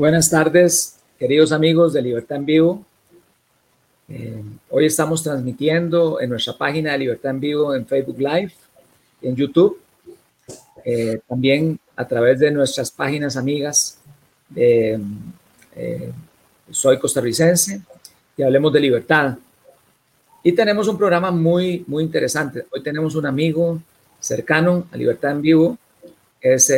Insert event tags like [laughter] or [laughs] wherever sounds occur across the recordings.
Buenas tardes, queridos amigos de Libertad en Vivo. Eh, hoy estamos transmitiendo en nuestra página de Libertad en Vivo en Facebook Live, en YouTube, eh, también a través de nuestras páginas amigas de eh, Soy costarricense y Hablemos de Libertad. Y tenemos un programa muy, muy interesante. Hoy tenemos un amigo cercano a Libertad en Vivo, es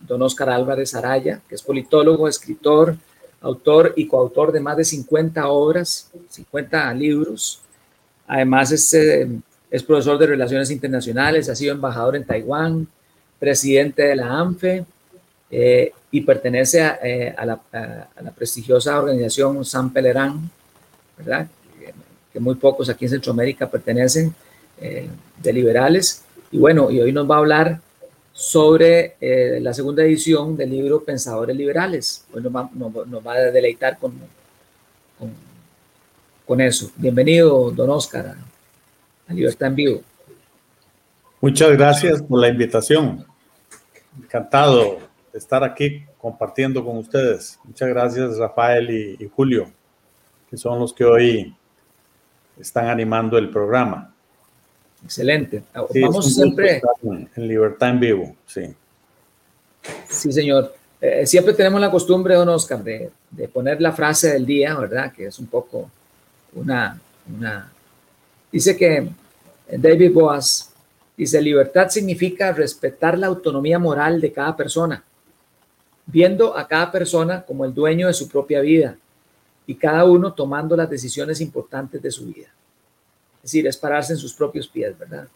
don Oscar Álvarez Araya, que es politólogo, escritor, autor y coautor de más de 50 obras, 50 libros. Además es, eh, es profesor de Relaciones Internacionales, ha sido embajador en Taiwán, presidente de la ANFE eh, y pertenece eh, a, la, prestigiosa organización San Pelerán, ¿verdad? Que, muy pocos aquí en Centroamérica pertenecen, de liberales. Y bueno, y hoy nos va a hablar sobre eh, la segunda edición del libro Pensadores Liberales. Hoy nos va, a deleitar con, con, eso. Bienvenido, don Oscar, a, Libertad en Vivo. Muchas gracias por la invitación. Encantado de estar aquí compartiendo con ustedes. Muchas gracias, Rafael y Julio, que son los que hoy están animando el programa. Excelente. Vamos siempre. En libertad en vivo, sí. Sí, señor. Eh, siempre tenemos la costumbre, don Oscar, de, poner la frase del día, ¿verdad? Que es un poco una. una... Dice que David Boas dice: libertad significa respetar la autonomía moral de cada persona, viendo a cada persona como el dueño de su propia vida y cada uno tomando las decisiones importantes de su vida. Es decir, es pararse en sus propios pies, ¿verdad?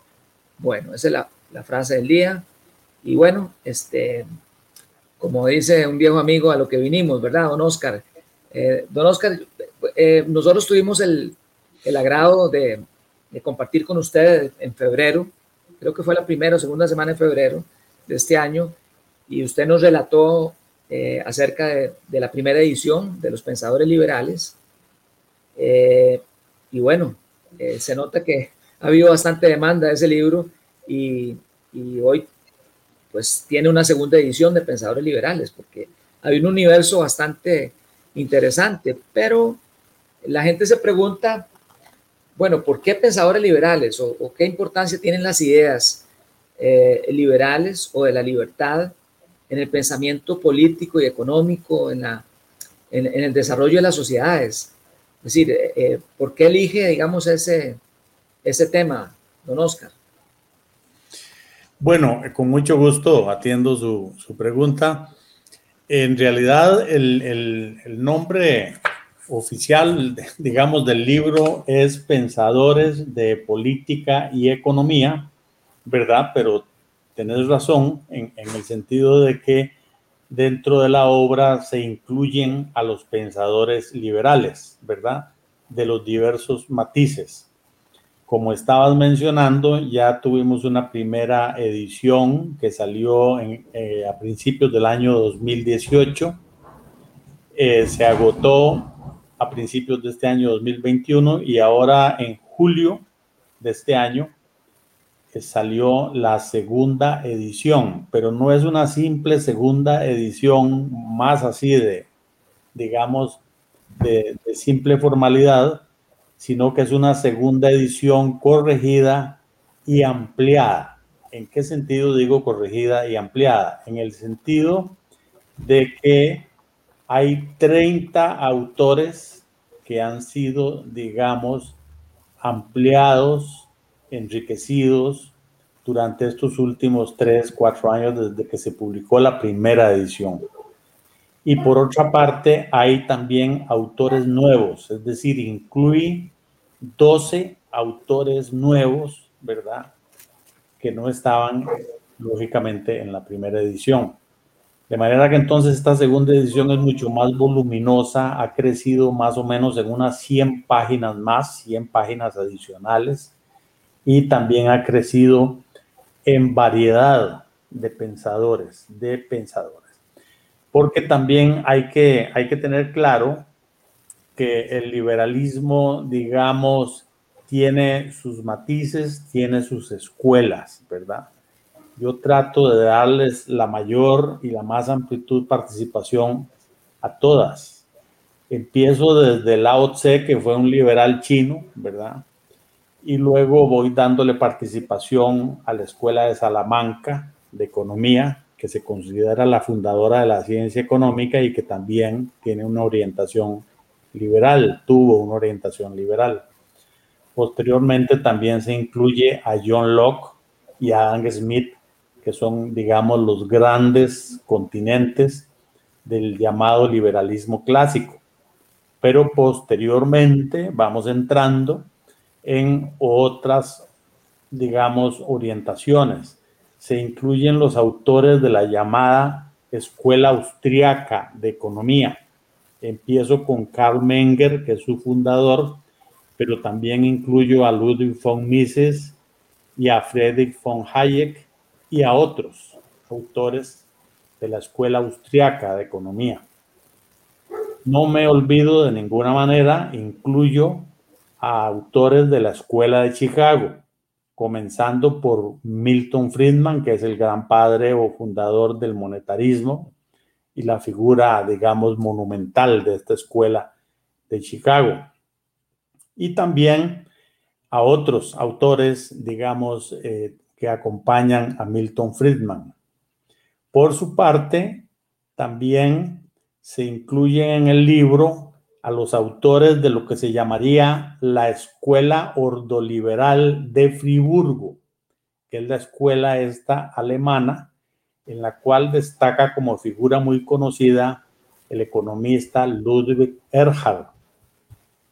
Bueno, esa es la, frase del día. Y bueno, este, como dice un viejo amigo a lo que vinimos, ¿verdad, don Oscar? Eh, don Oscar, eh, nosotros tuvimos el, agrado de, compartir con usted en febrero, creo que fue la primera o segunda semana de febrero de este año, y usted nos relató eh, acerca de, la primera edición de Los Pensadores Liberales. y bueno, eh, se nota que ha habido bastante demanda de ese libro y, hoy pues tiene una segunda edición de Pensadores Liberales, porque hay un universo bastante interesante, pero la gente se pregunta, bueno, ¿por qué pensadores liberales o, qué importancia tienen las ideas eh, liberales o de la libertad en el pensamiento político y económico, en, la, en el desarrollo de las sociedades? Es decir, eh, eh, ¿por qué elige, digamos, ese, ese tema, don Oscar? Bueno, con mucho gusto atiendo su, su pregunta. En realidad, el, el, nombre oficial, digamos, del libro es Pensadores de Política y Economía, ¿verdad? Pero tenés razón en, en el sentido de que dentro de la obra se incluyen a los pensadores liberales, ¿verdad? De los diversos matices. Como estabas mencionando, ya tuvimos una primera edición que salió eh, a principios del año 2018. Eh, se agotó a principios de este año 2021 y ahora en julio de este año salió la segunda edición, pero no es una simple segunda edición más así de, digamos, de, simple formalidad, sino que es una segunda edición corregida y ampliada. ¿En qué sentido digo corregida y ampliada? En el sentido de que hay 30 autores que han sido, digamos, ampliados enriquecidos durante estos últimos tres, cuatro años desde que se publicó la primera edición. Y por otra parte, hay también autores nuevos, es decir, incluye 12 autores nuevos, ¿verdad? Que no estaban, lógicamente, en la primera edición. De manera que entonces esta segunda edición es mucho más voluminosa, ha crecido más o menos en unas 100 páginas más, 100 páginas adicionales y también ha crecido en variedad de pensadores, de pensadores. Porque también hay que, hay que tener claro que el liberalismo, digamos, tiene sus matices, tiene sus escuelas, ¿verdad? Yo trato de darles la mayor y la más amplitud participación a todas. Empiezo desde Lao Tse, que fue un liberal chino, ¿verdad? Y luego voy dándole participación a la Escuela de Salamanca de Economía, que se considera la fundadora de la ciencia económica y que también tiene una orientación liberal, tuvo una orientación liberal. Posteriormente también se incluye a John Locke y a Adam Smith, que son, digamos, los grandes continentes del llamado liberalismo clásico. Pero posteriormente vamos entrando en otras, digamos, orientaciones. Se incluyen los autores de la llamada Escuela Austriaca de Economía. Empiezo con Karl Menger, que es su fundador, pero también incluyo a Ludwig von Mises y a Friedrich von Hayek y a otros autores de la Escuela Austriaca de Economía. No me olvido de ninguna manera, incluyo a autores de la Escuela de Chicago, comenzando por Milton Friedman, que es el gran padre o fundador del monetarismo y la figura, digamos, monumental de esta escuela de Chicago y también a otros autores, digamos, eh, que acompañan a Milton Friedman. Por su parte, también se incluyen en el libro a los autores de lo que se llamaría la Escuela Ordoliberal de Friburgo, que es la escuela esta alemana, en la cual destaca como figura muy conocida el economista Ludwig Erhard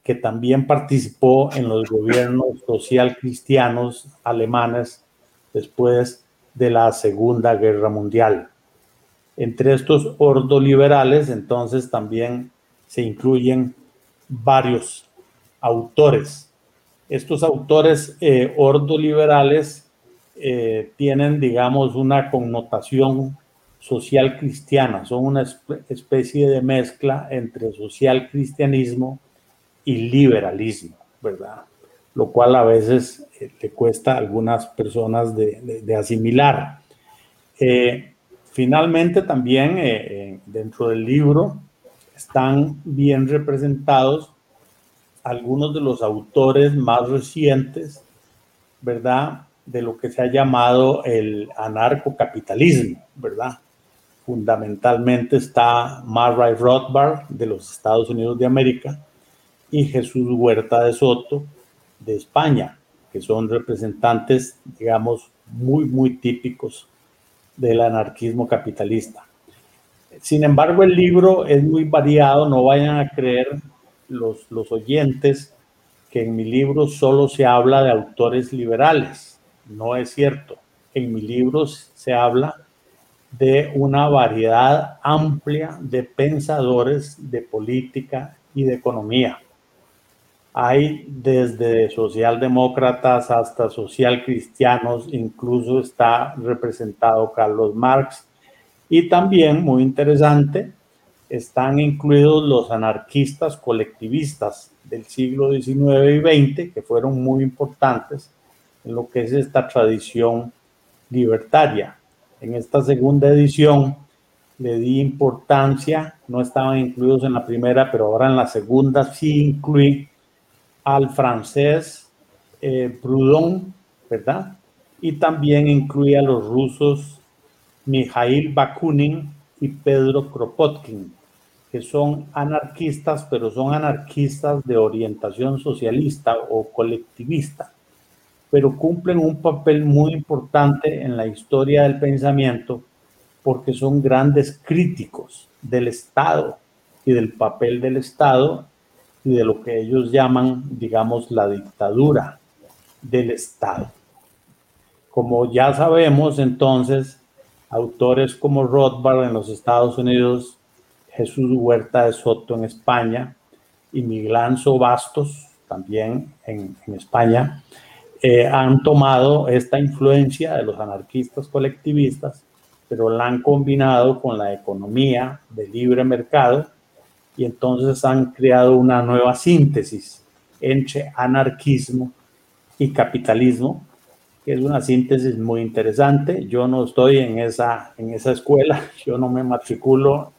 que también participó en los gobiernos social cristianos alemanes después de la Segunda Guerra Mundial. Entre estos ordoliberales, entonces, también se incluyen varios autores. Estos autores eh, ordoliberales eh, tienen, digamos, una connotación social cristiana, son una especie de mezcla entre social cristianismo y liberalismo, ¿verdad? Lo cual a veces eh, le cuesta a algunas personas de, asimilar. Eh, finalmente, también dentro del libro están bien representados algunos de los autores más recientes, ¿verdad? De lo que se ha llamado el anarcocapitalismo, ¿verdad? Fundamentalmente está Murray Rothbard de los Estados Unidos de América, y Jesús Huerta de Soto de España, que son representantes, digamos, muy, muy típicos del anarquismo capitalista. Sin embargo, el libro es muy variado, no vayan a creer los, los oyentes que en mi libro solo se habla de autores liberales. No es cierto. En mi libro se habla de una variedad amplia de pensadores de política y de economía. Hay desde socialdemócratas hasta socialcristianos, incluso está representado Carlos Marx. Y también, muy interesante, están incluidos los anarquistas colectivistas del siglo XIX y XX, que fueron muy importantes en lo que es esta tradición libertaria. En esta segunda edición le di importancia, no estaban incluidos en la primera, pero ahora en la segunda sí incluí al francés eh, Proudhon, ¿verdad? Y también incluye a los rusos Mikhail Bakunin y Pedro Kropotkin, que son anarquistas, pero son anarquistas de orientación socialista o colectivista, pero cumplen un papel muy importante en la historia del pensamiento porque son grandes críticos del Estado y del papel del Estado y de lo que ellos llaman, digamos, la dictadura del Estado. Como ya sabemos, entonces, autores como Rothbard en los Estados Unidos, Jesús Huerta de Soto en España y Miguel Anzo Bastos también en, España, eh, han tomado esta influencia de los anarquistas colectivistas, pero la han combinado con la economía de libre mercado y entonces han creado una nueva síntesis entre anarquismo y capitalismo, que es una síntesis muy interesante. Yo no estoy en esa, en esa escuela, [laughs] yo no me matriculo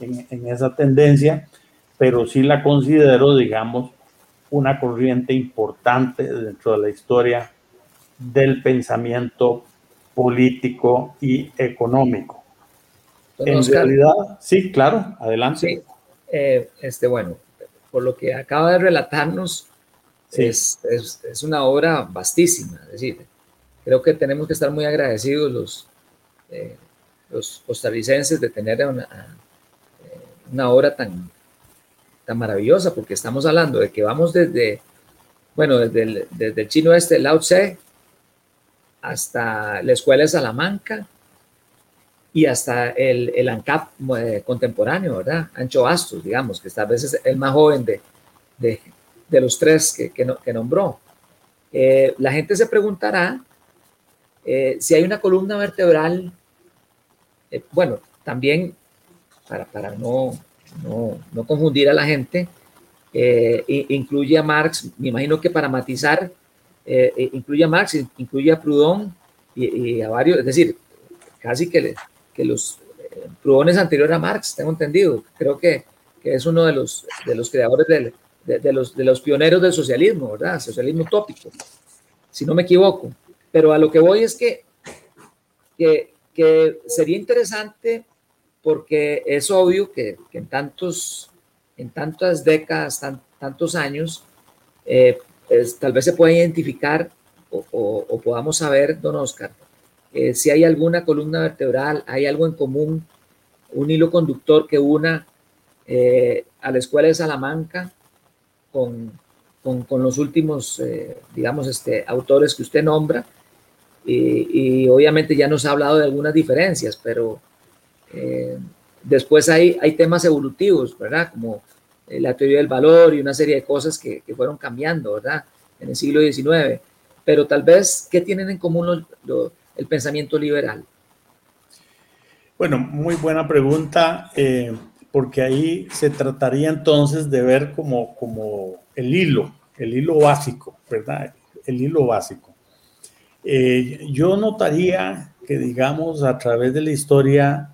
en, en esa tendencia, pero sí la considero, digamos, una corriente importante dentro de la historia del pensamiento político y económico. en realidad, sí, claro, adelante. Sí, eh, este, bueno, por lo que acaba de relatarnos, es, es, es, una obra vastísima. Es decir, creo que tenemos que estar muy agradecidos los, eh, los costarricenses de tener una, eh, una obra tan, tan maravillosa, porque estamos hablando de que vamos desde, bueno, desde el, desde el chino este, Lao Tse, hasta la escuela de Salamanca y hasta el, el ANCAP eh, contemporáneo, ¿verdad? Ancho Bastos, digamos, que tal vez es el más joven de, de, de los tres que, que, no, que nombró. Eh, la gente se preguntará eh, si hay una columna vertebral, bueno, también para, para no no, no confundir a la gente, eh, incluye a Marx, me imagino que para matizar, eh, eh, incluye a Marx, incluye a Proudhon y, a varios, es decir, casi que, que los Proudhon anterior a Marx, tengo entendido, creo que, que es uno de los, de los creadores del, de, los, de los pioneros del socialismo, ¿verdad? Socialismo utópico, si no me equivoco. Pero a lo que voy es que, que, sería interesante porque es obvio que, en, tantos, en tantas décadas, tantos años, eh, tal vez se pueda identificar o, podamos saber, don Oscar, eh, si hay alguna columna vertebral, hay algo en común, un hilo conductor que una eh, a la escuela de Salamanca con, con, los últimos, digamos, este, autores que usted nombra. Y, obviamente ya nos ha hablado de algunas diferencias, pero eh, después hay, temas evolutivos, ¿verdad? Como eh, la teoría del valor y una serie de cosas que, fueron cambiando, ¿verdad? En el siglo XIX. Pero tal vez, ¿qué tienen en común el pensamiento liberal? Bueno, muy buena pregunta, eh, porque ahí se trataría entonces de ver como el hilo, el hilo básico, ¿verdad? El hilo básico. Yo notaría que, digamos, a través de la historia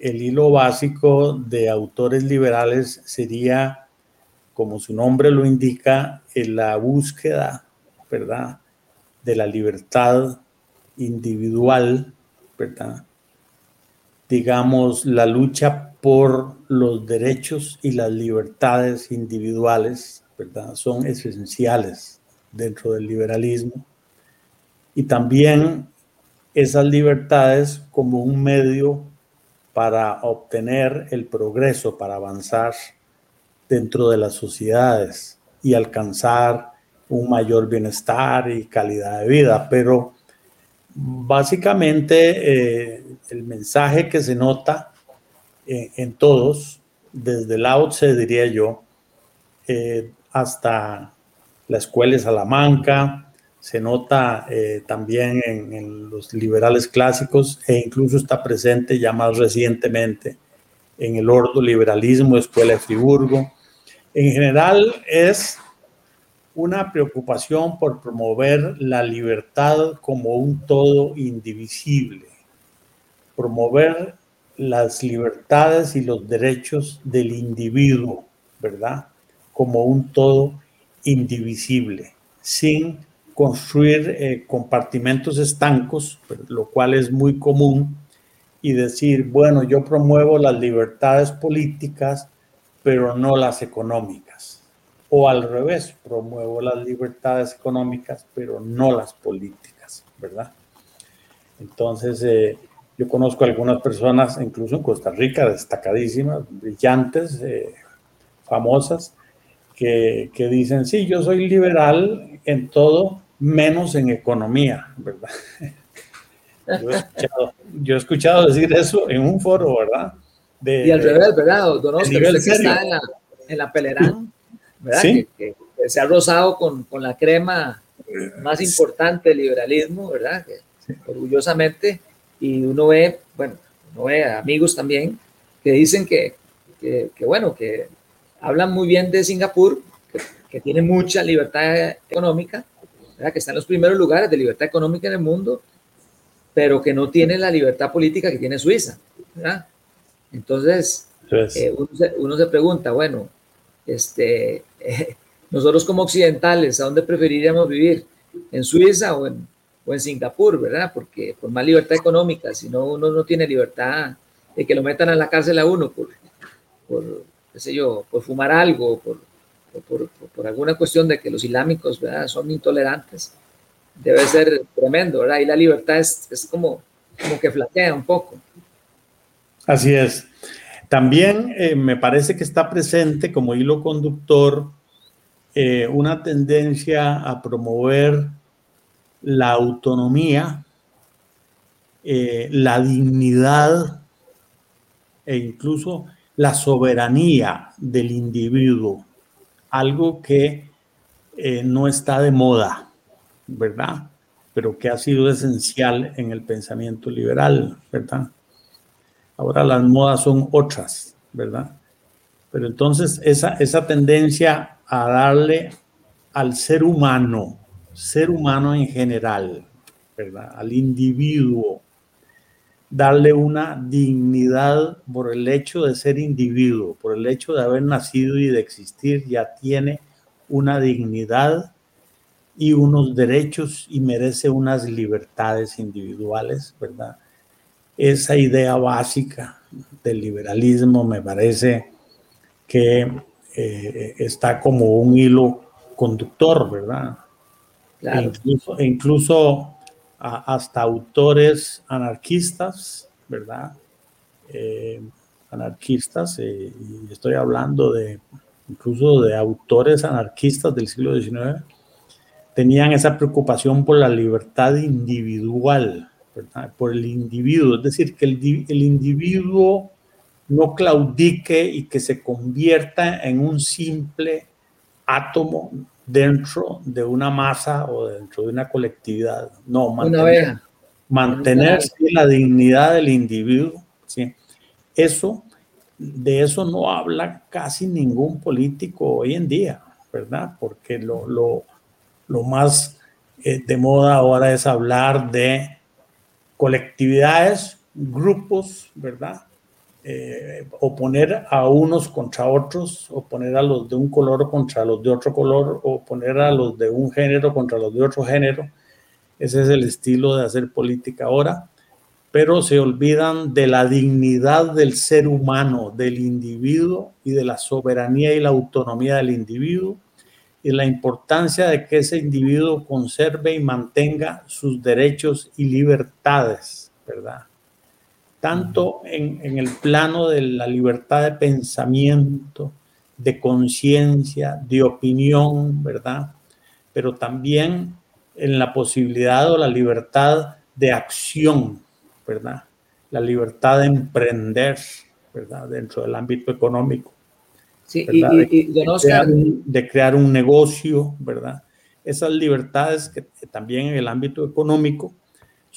el hilo básico de autores liberales sería, como su nombre lo indica, la búsqueda, ¿verdad?, de la libertad individual, ¿verdad? Digamos, la lucha por los derechos y las libertades individuales, ¿verdad? Son esenciales dentro del liberalismo. Y también esas libertades como un medio para obtener el progreso, para avanzar dentro de las sociedades y alcanzar un mayor bienestar y calidad de vida. Pero básicamente eh, el mensaje que se nota en, todos, desde Lao Tse, diría yo, eh, hasta la escuela de Salamanca, se nota eh, también en, los liberales clásicos e incluso está presente ya más recientemente en el ordo liberalismo, Escuela de Friburgo. En general es una preocupación por promover la libertad como un todo indivisible, promover las libertades y los derechos del individuo, ¿verdad? Como un todo indivisible, sin construir eh, compartimentos estancos, lo cual es muy común, y decir, bueno, yo promuevo las libertades políticas, pero no las económicas. O al revés, promuevo las libertades económicas, pero no las políticas, ¿verdad? Entonces, eh, yo conozco algunas personas, incluso en Costa Rica, destacadísimas, brillantes, eh, famosas, que, que, dicen, sí, yo soy liberal en todo, menos en economía, ¿verdad? [laughs] Yo he escuchado, decir eso en un foro, ¿verdad? y al revés, ¿verdad? Don Oscar, usted que está en la, en la Pelerán, ¿verdad? ¿Sí? Que, se ha rozado con, con, la crema más importante del liberalismo, ¿verdad? orgullosamente, y uno ve, bueno, uno ve amigos también que dicen que, que, que bueno, que hablan muy bien de Singapur, que, que tiene mucha libertad económica, que está en los primeros lugares de libertad económica en el mundo, pero que no tiene la libertad política que tiene Suiza. Entonces, Eh, uno, se, pregunta, bueno, este, [laughs] nosotros como occidentales, ¿a dónde preferiríamos vivir? ¿En Suiza o en, o en Singapur, verdad? Porque por más libertad económica, si no, uno no tiene libertad de que lo metan a la cárcel a uno por, por qué sé yo, por fumar algo, por, por, por, alguna cuestión de que los islámicos son intolerantes, debe ser tremendo, ¿verdad? Y la libertad es, es como, como que flaquea un poco. Así es. También eh, me parece que está presente como hilo conductor eh, una tendencia a promover la autonomía, eh, la dignidad e incluso la soberanía del individuo, algo que no está de moda, ¿verdad? Pero que ha sido esencial en el pensamiento liberal, ¿verdad? Ahora las modas son otras, ¿verdad? Pero entonces esa, esa tendencia a darle al ser humano, ser humano en general, ¿verdad? Al individuo, darle una dignidad por el hecho de ser individuo, por el hecho de haber nacido y de existir, ya tiene una dignidad y unos derechos y merece unas libertades individuales, ¿verdad? esa idea básica del liberalismo me parece que eh, está como un hilo conductor, ¿verdad? E incluso, hasta autores anarquistas, ¿verdad? Eh, anarquistas, eh, y estoy hablando de incluso de autores anarquistas del siglo XIX, tenían esa preocupación por la libertad individual, por el individuo, es decir, que el, el individuo no claudique y que se convierta en un simple átomo dentro de una masa o dentro de una colectividad. No, mantener, mantener la dignidad del individuo. ¿sí? Eso, de eso no habla casi ningún político hoy en día, ¿verdad? Porque lo, lo, lo más eh, de moda ahora es hablar de colectividades, grupos, ¿verdad? Eh, oponer a unos contra otros, o poner a los de un color contra los de otro color, o poner a los de un género contra los de otro género. Ese es el estilo de hacer política ahora, pero se olvidan de la dignidad del ser humano, del individuo y de la soberanía y la autonomía del individuo y la importancia de que ese individuo conserve y mantenga sus derechos y libertades, ¿verdad? Tanto en, en el plano de la libertad de pensamiento, de conciencia, de opinión, ¿verdad? Pero también en la posibilidad o la libertad de acción, ¿verdad? La libertad de emprender, ¿verdad? Dentro del ámbito económico Sí, y, de, crear un, negocio, ¿verdad? Esas libertades que, también en el ámbito económico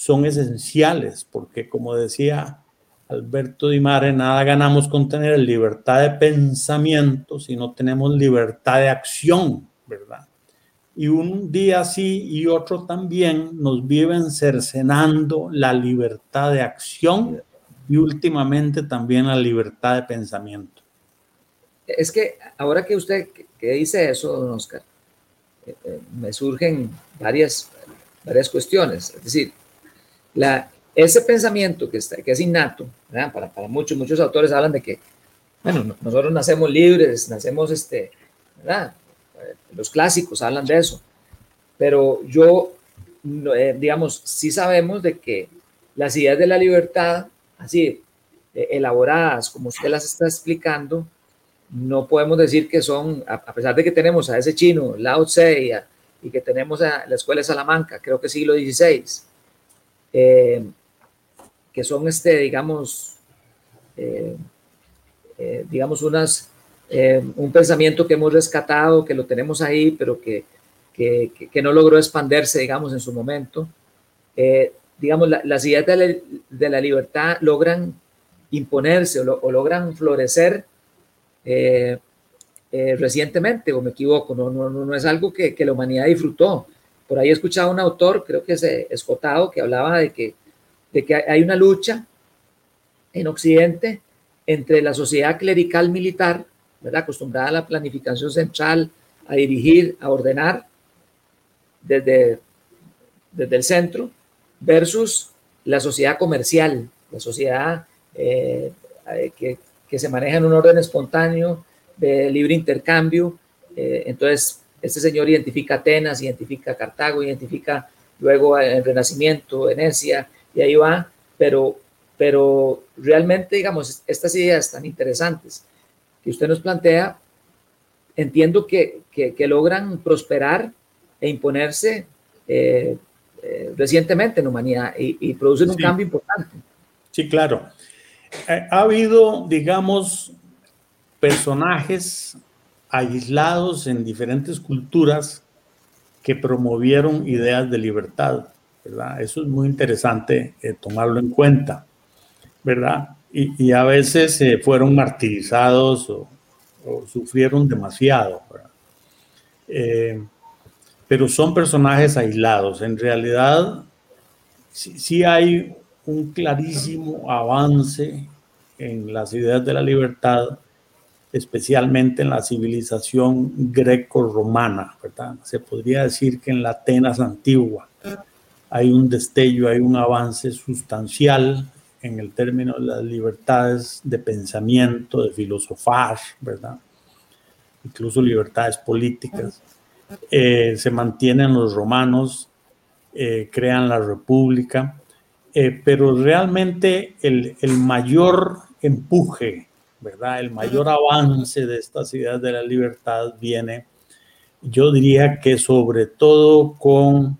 son esenciales, porque como decía Alberto Di Mare, nada ganamos con tener libertad de pensamiento si no tenemos libertad de acción, ¿verdad? Y un día sí y otro también nos viven cercenando la libertad de acción y últimamente también la libertad de pensamiento es que ahora que usted que dice eso, don Oscar, eh, eh, me surgen varias, varias cuestiones. Es decir, la, ese pensamiento que, está, que es innato, para, para, muchos, muchos autores hablan de que, bueno, nosotros nacemos libres, nacemos, este, ¿verdad? Eh, los clásicos hablan de eso, pero yo, digamos, sí sabemos de que las ideas de la libertad, así, elaboradas como usted las está explicando, no podemos decir que son, a pesar de que tenemos a ese chino, Lao Tse, y, que tenemos a la escuela de Salamanca, creo que siglo XVI, eh, que son, este, digamos, eh, eh, digamos, unas, un pensamiento que hemos rescatado, que lo tenemos ahí, pero que, que, no logró expandirse, digamos, en su momento. digamos, las ideas de la, libertad logran imponerse o, o logran florecer eh, eh, recientemente, o me equivoco, no, no, no es algo que, que, la humanidad disfrutó. Por ahí he escuchado a un autor, creo que es Escotado, que hablaba de que, de que hay una lucha en Occidente entre la sociedad clerical militar, ¿verdad? acostumbrada a la planificación central, a dirigir, a ordenar desde, desde el centro, versus la sociedad comercial, la sociedad eh, eh, que, que, se maneja en un orden espontáneo, de libre intercambio. Eh, entonces, este señor identifica Atenas, identifica Cartago, identifica luego el Renacimiento, Venecia, y ahí va, pero, pero realmente, digamos, estas ideas tan interesantes que usted nos plantea, entiendo que, que, logran prosperar e imponerse eh, eh, recientemente en humanidad y, producen un cambio importante. Sí, claro. Eh, ha habido, digamos, personajes aislados en diferentes culturas que promovieron ideas de libertad, ¿verdad? Eso es muy interesante tomarlo en cuenta, ¿verdad? Y, a veces fueron martirizados o, sufrieron demasiado, ¿verdad? pero son personajes aislados. En realidad, sí, hay un clarísimo avance en las ideas de la libertad, especialmente en la civilización greco-romana, ¿verdad? Se podría decir que en la Atenas antigua hay un destello, hay un avance sustancial en el término de las libertades de pensamiento, de filosofar, ¿verdad? Incluso libertades políticas. Eh, se mantienen los romanos, eh, crean la república, eh, pero realmente el, el, mayor empuje, ¿verdad? El mayor avance de estas ideas de la libertad viene, yo diría que sobre todo con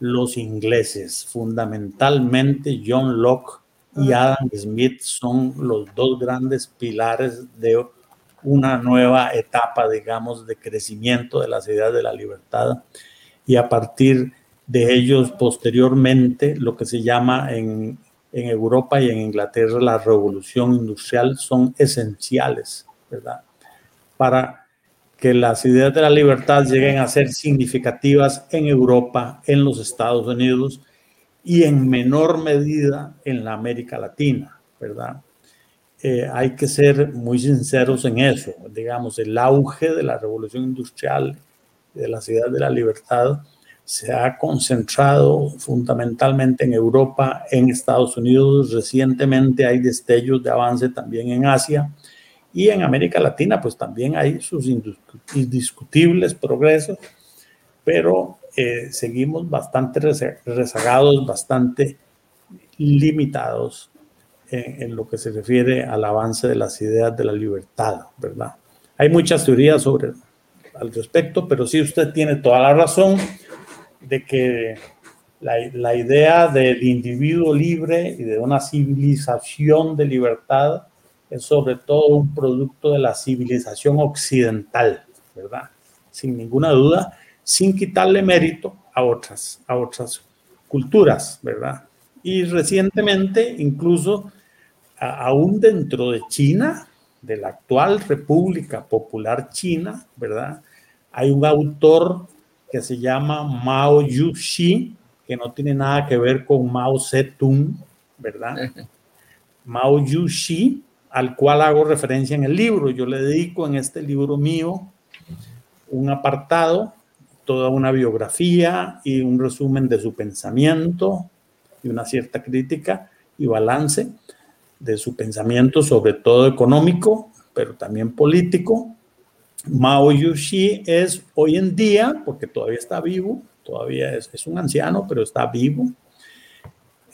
los ingleses, fundamentalmente John Locke y Adam Smith son los dos grandes pilares de una nueva etapa, digamos, de crecimiento de las ideas de la libertad. Y a partir de ellos posteriormente lo que se llama en, en Europa y en Inglaterra la revolución industrial son esenciales, ¿verdad? Para que las ideas de la libertad lleguen a ser significativas en Europa, en los Estados Unidos y en menor medida en la América Latina, ¿verdad? Eh, hay que ser muy sinceros en eso. Digamos, el auge de la revolución industrial, de la ciudad de la libertad, se ha concentrado fundamentalmente en Europa, en Estados Unidos. Recientemente hay destellos de avance también en Asia y en América Latina, pues también hay sus indiscutibles progresos, pero eh, seguimos bastante rezagados, bastante limitados en, lo que se refiere al avance de las ideas de la libertad, ¿verdad? Hay muchas teorías sobre al respecto, pero sí usted tiene toda la razón de que la, la, idea del individuo libre y de una civilización de libertad es sobre todo un producto de la civilización occidental, ¿verdad? Sin ninguna duda, sin quitarle mérito a otras, a otras culturas, ¿verdad? Y recientemente, incluso aún dentro de China, de la actual República Popular China, ¿verdad? Hay un autor que se llama Mao Yuxi, que no tiene nada que ver con Mao Zedong, ¿verdad? [laughs] Mao Yuxi, al cual hago referencia en el libro. Yo le dedico en este libro mío un apartado, toda una biografía y un resumen de su pensamiento y una cierta crítica y balance de su pensamiento, sobre todo económico, pero también político. Mao Yuxi es hoy en día, porque todavía está vivo, todavía es, un anciano, pero está vivo.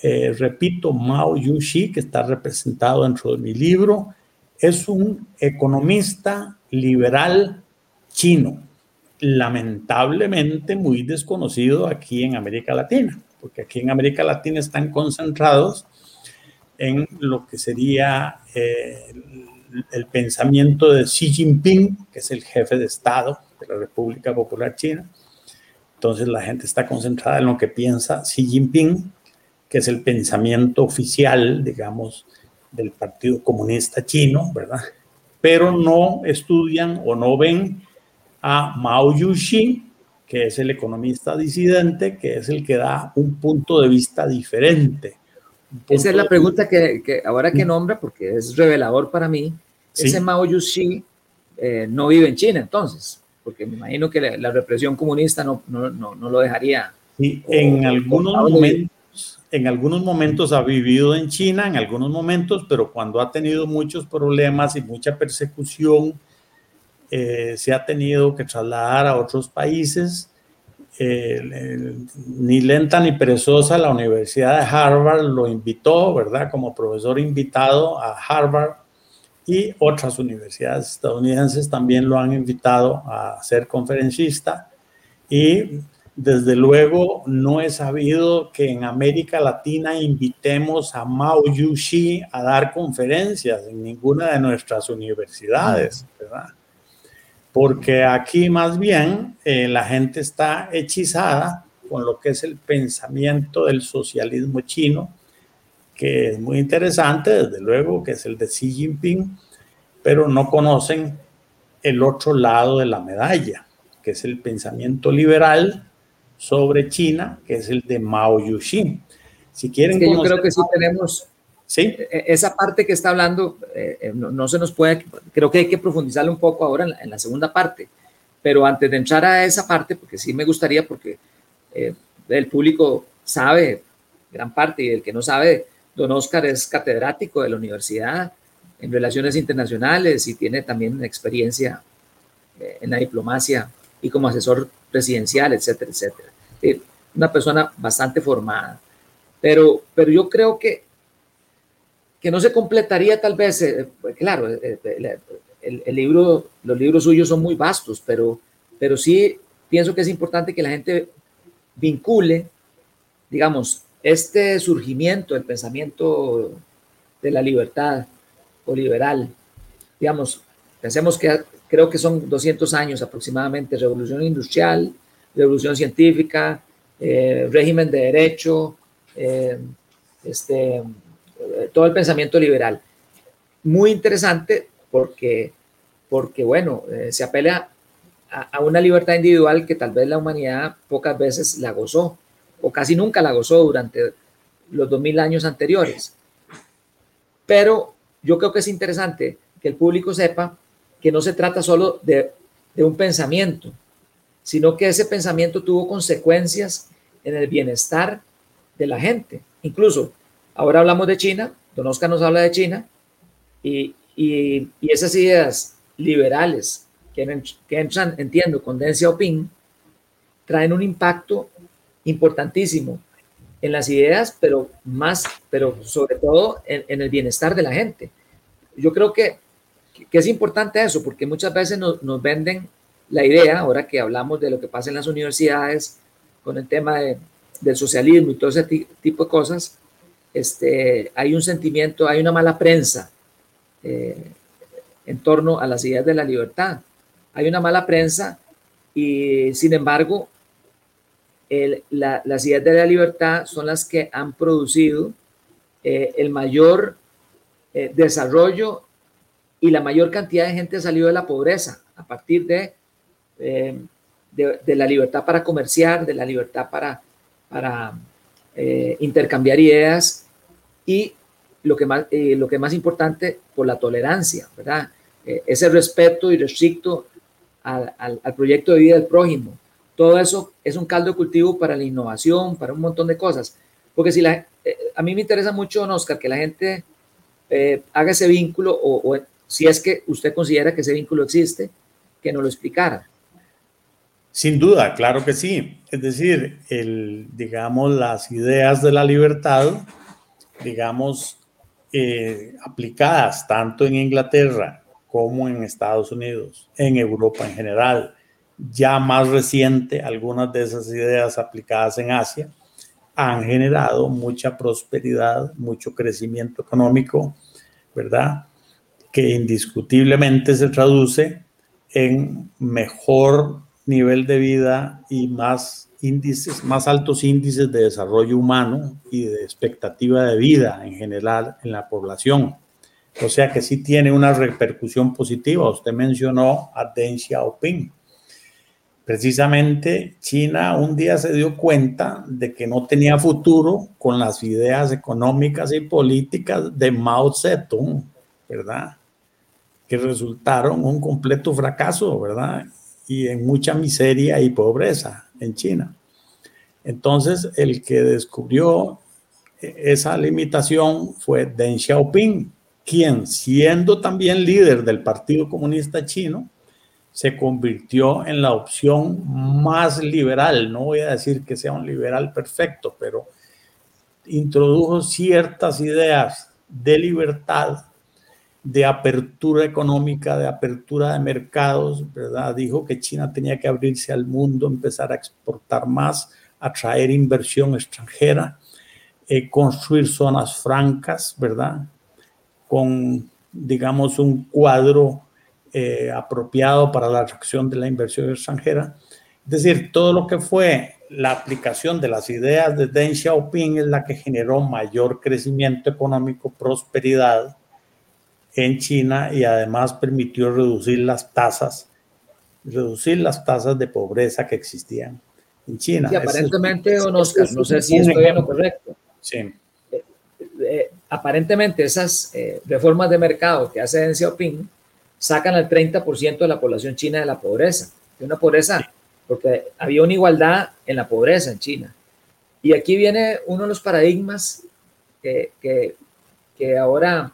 Eh, repito, Mao Yuxi, que está representado dentro de mi libro, es un economista liberal chino, lamentablemente muy desconocido aquí en América Latina porque aquí en América Latina están concentrados en lo que sería eh, el, pensamiento de Xi Jinping, que es el jefe de Estado de la República Popular China. Entonces la gente está concentrada en lo que piensa Xi Jinping, que es el pensamiento oficial, digamos, del Partido Comunista Chino, ¿verdad? Pero no estudian o no ven a Mao Yuxi, que es el economista disidente, que es el que da un punto de vista diferente, Esa es la pregunta que, que, ahora que nombra, porque es revelador para mí. Ese Mao Yuxi eh, no vive en China, entonces, porque me imagino que la, represión comunista no, no, no, no, lo dejaría. Sí, en algunos momentos en algunos momentos ha vivido en China, en algunos momentos, pero cuando ha tenido muchos problemas y mucha persecución, eh, se ha tenido que trasladar a otros países. Ni lenta ni perezosa, la Universidad de Harvard lo invitó, ¿verdad? Como profesor invitado a Harvard y otras universidades estadounidenses también lo han invitado a ser conferencista y desde luego, no he sabido que en América Latina invitemos a Mao Yuxi a dar conferencias en ninguna de nuestras universidades, ¿verdad? Porque aquí más bien eh, la gente está hechizada con lo que es el pensamiento del socialismo chino, que es muy interesante, desde luego, que es el de Xi Jinping, pero no conocen el otro lado de la medalla, que es el pensamiento liberal sobre China, que es el de Mao Yuxin. Si quieren yo creo que sí tenemos ¿Sí? E, e, esa parte que está hablando, eh, eh, no, se nos puede, creo que hay que profundizarle un poco ahora en la, segunda parte, pero antes de entrar a esa parte, porque sí me gustaría, porque eh, el público sabe gran parte y el que no sabe, don Oscar es catedrático de la universidad en relaciones internacionales y tiene también experiencia en la diplomacia y como asesor presidencial, etcétera, etcétera. Una persona bastante formada. Pero, pero yo creo que, que no se completaría tal vez, eh, pues, claro, eh, el, libro, los libros suyos son muy vastos, pero, pero sí pienso que es importante que la gente vincule, digamos, este surgimiento del pensamiento de la libertad o liberal, digamos, pensemos que creo que son 200 años aproximadamente, revolución industrial, revolución científica, eh, régimen de derecho, eh, este, eh, todo el pensamiento liberal. Muy interesante porque, porque bueno, se apela a, a, una libertad individual que tal vez la humanidad pocas veces la gozó o casi nunca la gozó durante los 2000 años anteriores. Pero yo creo que es interesante que el público sepa que no se trata solo de, un pensamiento, sino que ese pensamiento tuvo consecuencias en el bienestar de la gente. Incluso, ahora hablamos de China, Don Oscar nos habla de China, y, esas ideas liberales que, que, entran, entiendo, con Deng Xiaoping, traen un impacto importantísimo en las ideas, pero más, pero sobre todo en, en el bienestar de la gente. Yo creo que que es importante eso, porque muchas veces nos, nos, venden la idea, ahora que hablamos de lo que pasa en las universidades, con el tema de, del socialismo y todo ese tipo de cosas, este, hay un sentimiento, hay una mala prensa eh, en torno a las ideas de la libertad. Hay una mala prensa y, sin embargo, las ideas de la libertad son las que han producido eh, el mayor eh, desarrollo y la mayor cantidad de gente ha salido de la pobreza a partir de, eh, de, la libertad para comerciar, de la libertad para, para eh, intercambiar ideas y lo que, más, eh, lo que más importante, por la tolerancia, ¿verdad? ese respeto irrestricto al, al, al, proyecto de vida del prójimo. Todo eso es un caldo de cultivo para la innovación, para un montón de cosas. Porque si la, a mí me interesa mucho, Oscar, que la gente haga ese vínculo o, o, si es que usted considera que ese vínculo existe, que nos lo explicara. Sin duda, claro que sí. Es decir, digamos, las ideas de la libertad, digamos, eh, aplicadas tanto en Inglaterra como en Estados Unidos, en Europa en general, ya más reciente, algunas de esas ideas aplicadas en Asia, han generado mucha prosperidad, mucho crecimiento económico, ¿verdad? que indiscutiblemente se traduce en mejor nivel de vida y más índices, más altos índices de desarrollo humano y de expectativa de vida en general en la población. O sea que sí tiene una repercusión positiva. Usted mencionó a Deng Xiaoping. precisamente China un día se dio cuenta de que no tenía futuro con las ideas económicas y políticas de Mao Zedong, ¿verdad? Que resultaron un completo fracaso, ¿verdad? Y en mucha miseria y pobreza en China. Entonces, el que descubrió esa limitación fue Deng Xiaoping, quien, siendo también líder del Partido Comunista Chino, se convirtió en la opción más liberal. No voy a decir que sea un liberal perfecto, pero introdujo ciertas ideas de libertad, de apertura económica, de apertura de mercados, ¿verdad? Dijo que China tenía que abrirse al mundo, empezar a exportar más, atraer inversión extranjera, eh, construir zonas francas, ¿verdad? Con, digamos, un cuadro eh, apropiado para la atracción de la inversión extranjera. Es decir, todo lo que fue la aplicación de las ideas de Deng Xiaoping es la que generó mayor crecimiento económico, prosperidad en China y además permitió reducir las tasas, reducir las tasas de pobreza que existían en China. Y aparentemente, don Oscar, no sé si estoy en lo correcto. Sí. Eh, eh, aparentemente esas reformas de mercado que hace Deng Xiaoping sacan al 30% de la población china de la pobreza, de una pobreza, porque había una igualdad en la pobreza en China. Y aquí viene uno de los paradigmas que, que, ahora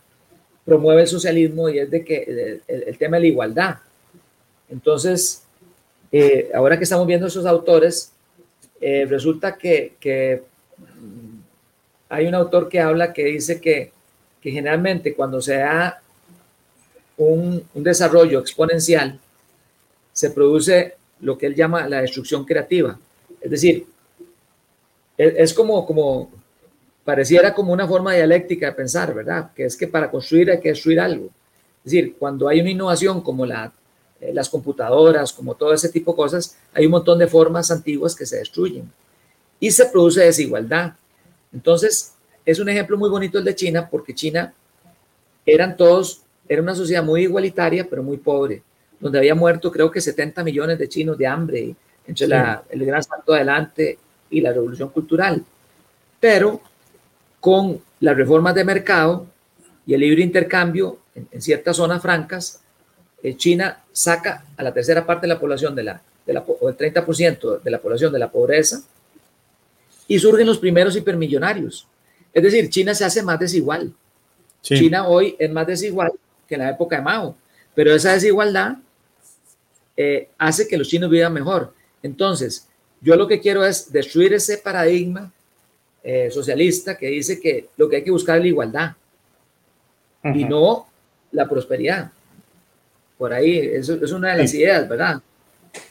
promueve el socialismo y es de que el, tema de la igualdad. Entonces, eh, ahora que estamos viendo esos autores, eh, resulta que, que, hay un autor que habla que dice que, generalmente cuando se da un, desarrollo exponencial, se produce lo que él llama la destrucción creativa. Es decir, es, como, como, pareciera como una forma dialéctica de pensar, ¿verdad? Que es que para construir hay que destruir algo. Es decir, cuando hay una innovación como la, eh, las computadoras, como todo ese tipo de cosas, hay un montón de formas antiguas que se destruyen y se produce desigualdad. Entonces, es un ejemplo muy bonito el de China, porque China eran todos era una sociedad muy igualitaria, pero muy pobre, donde había muerto creo que 70 millones de chinos de hambre entre el gran salto adelante y la revolución cultural. Pero con las reformas de mercado y el libre intercambio en, ciertas zonas francas, eh, China saca a la tercera parte de la población de la, de la, o el 30% de la población de la pobreza y surgen los primeros hipermillonarios. Es decir, China se hace más desigual. China hoy es más desigual que en la época de Mao. Pero esa desigualdad eh, hace que los chinos vivan mejor. Entonces, yo lo que quiero es destruir ese paradigma eh, socialista que dice que lo que hay que buscar es la igualdad y no la prosperidad. Por ahí, eso es una de las ideas, ¿verdad?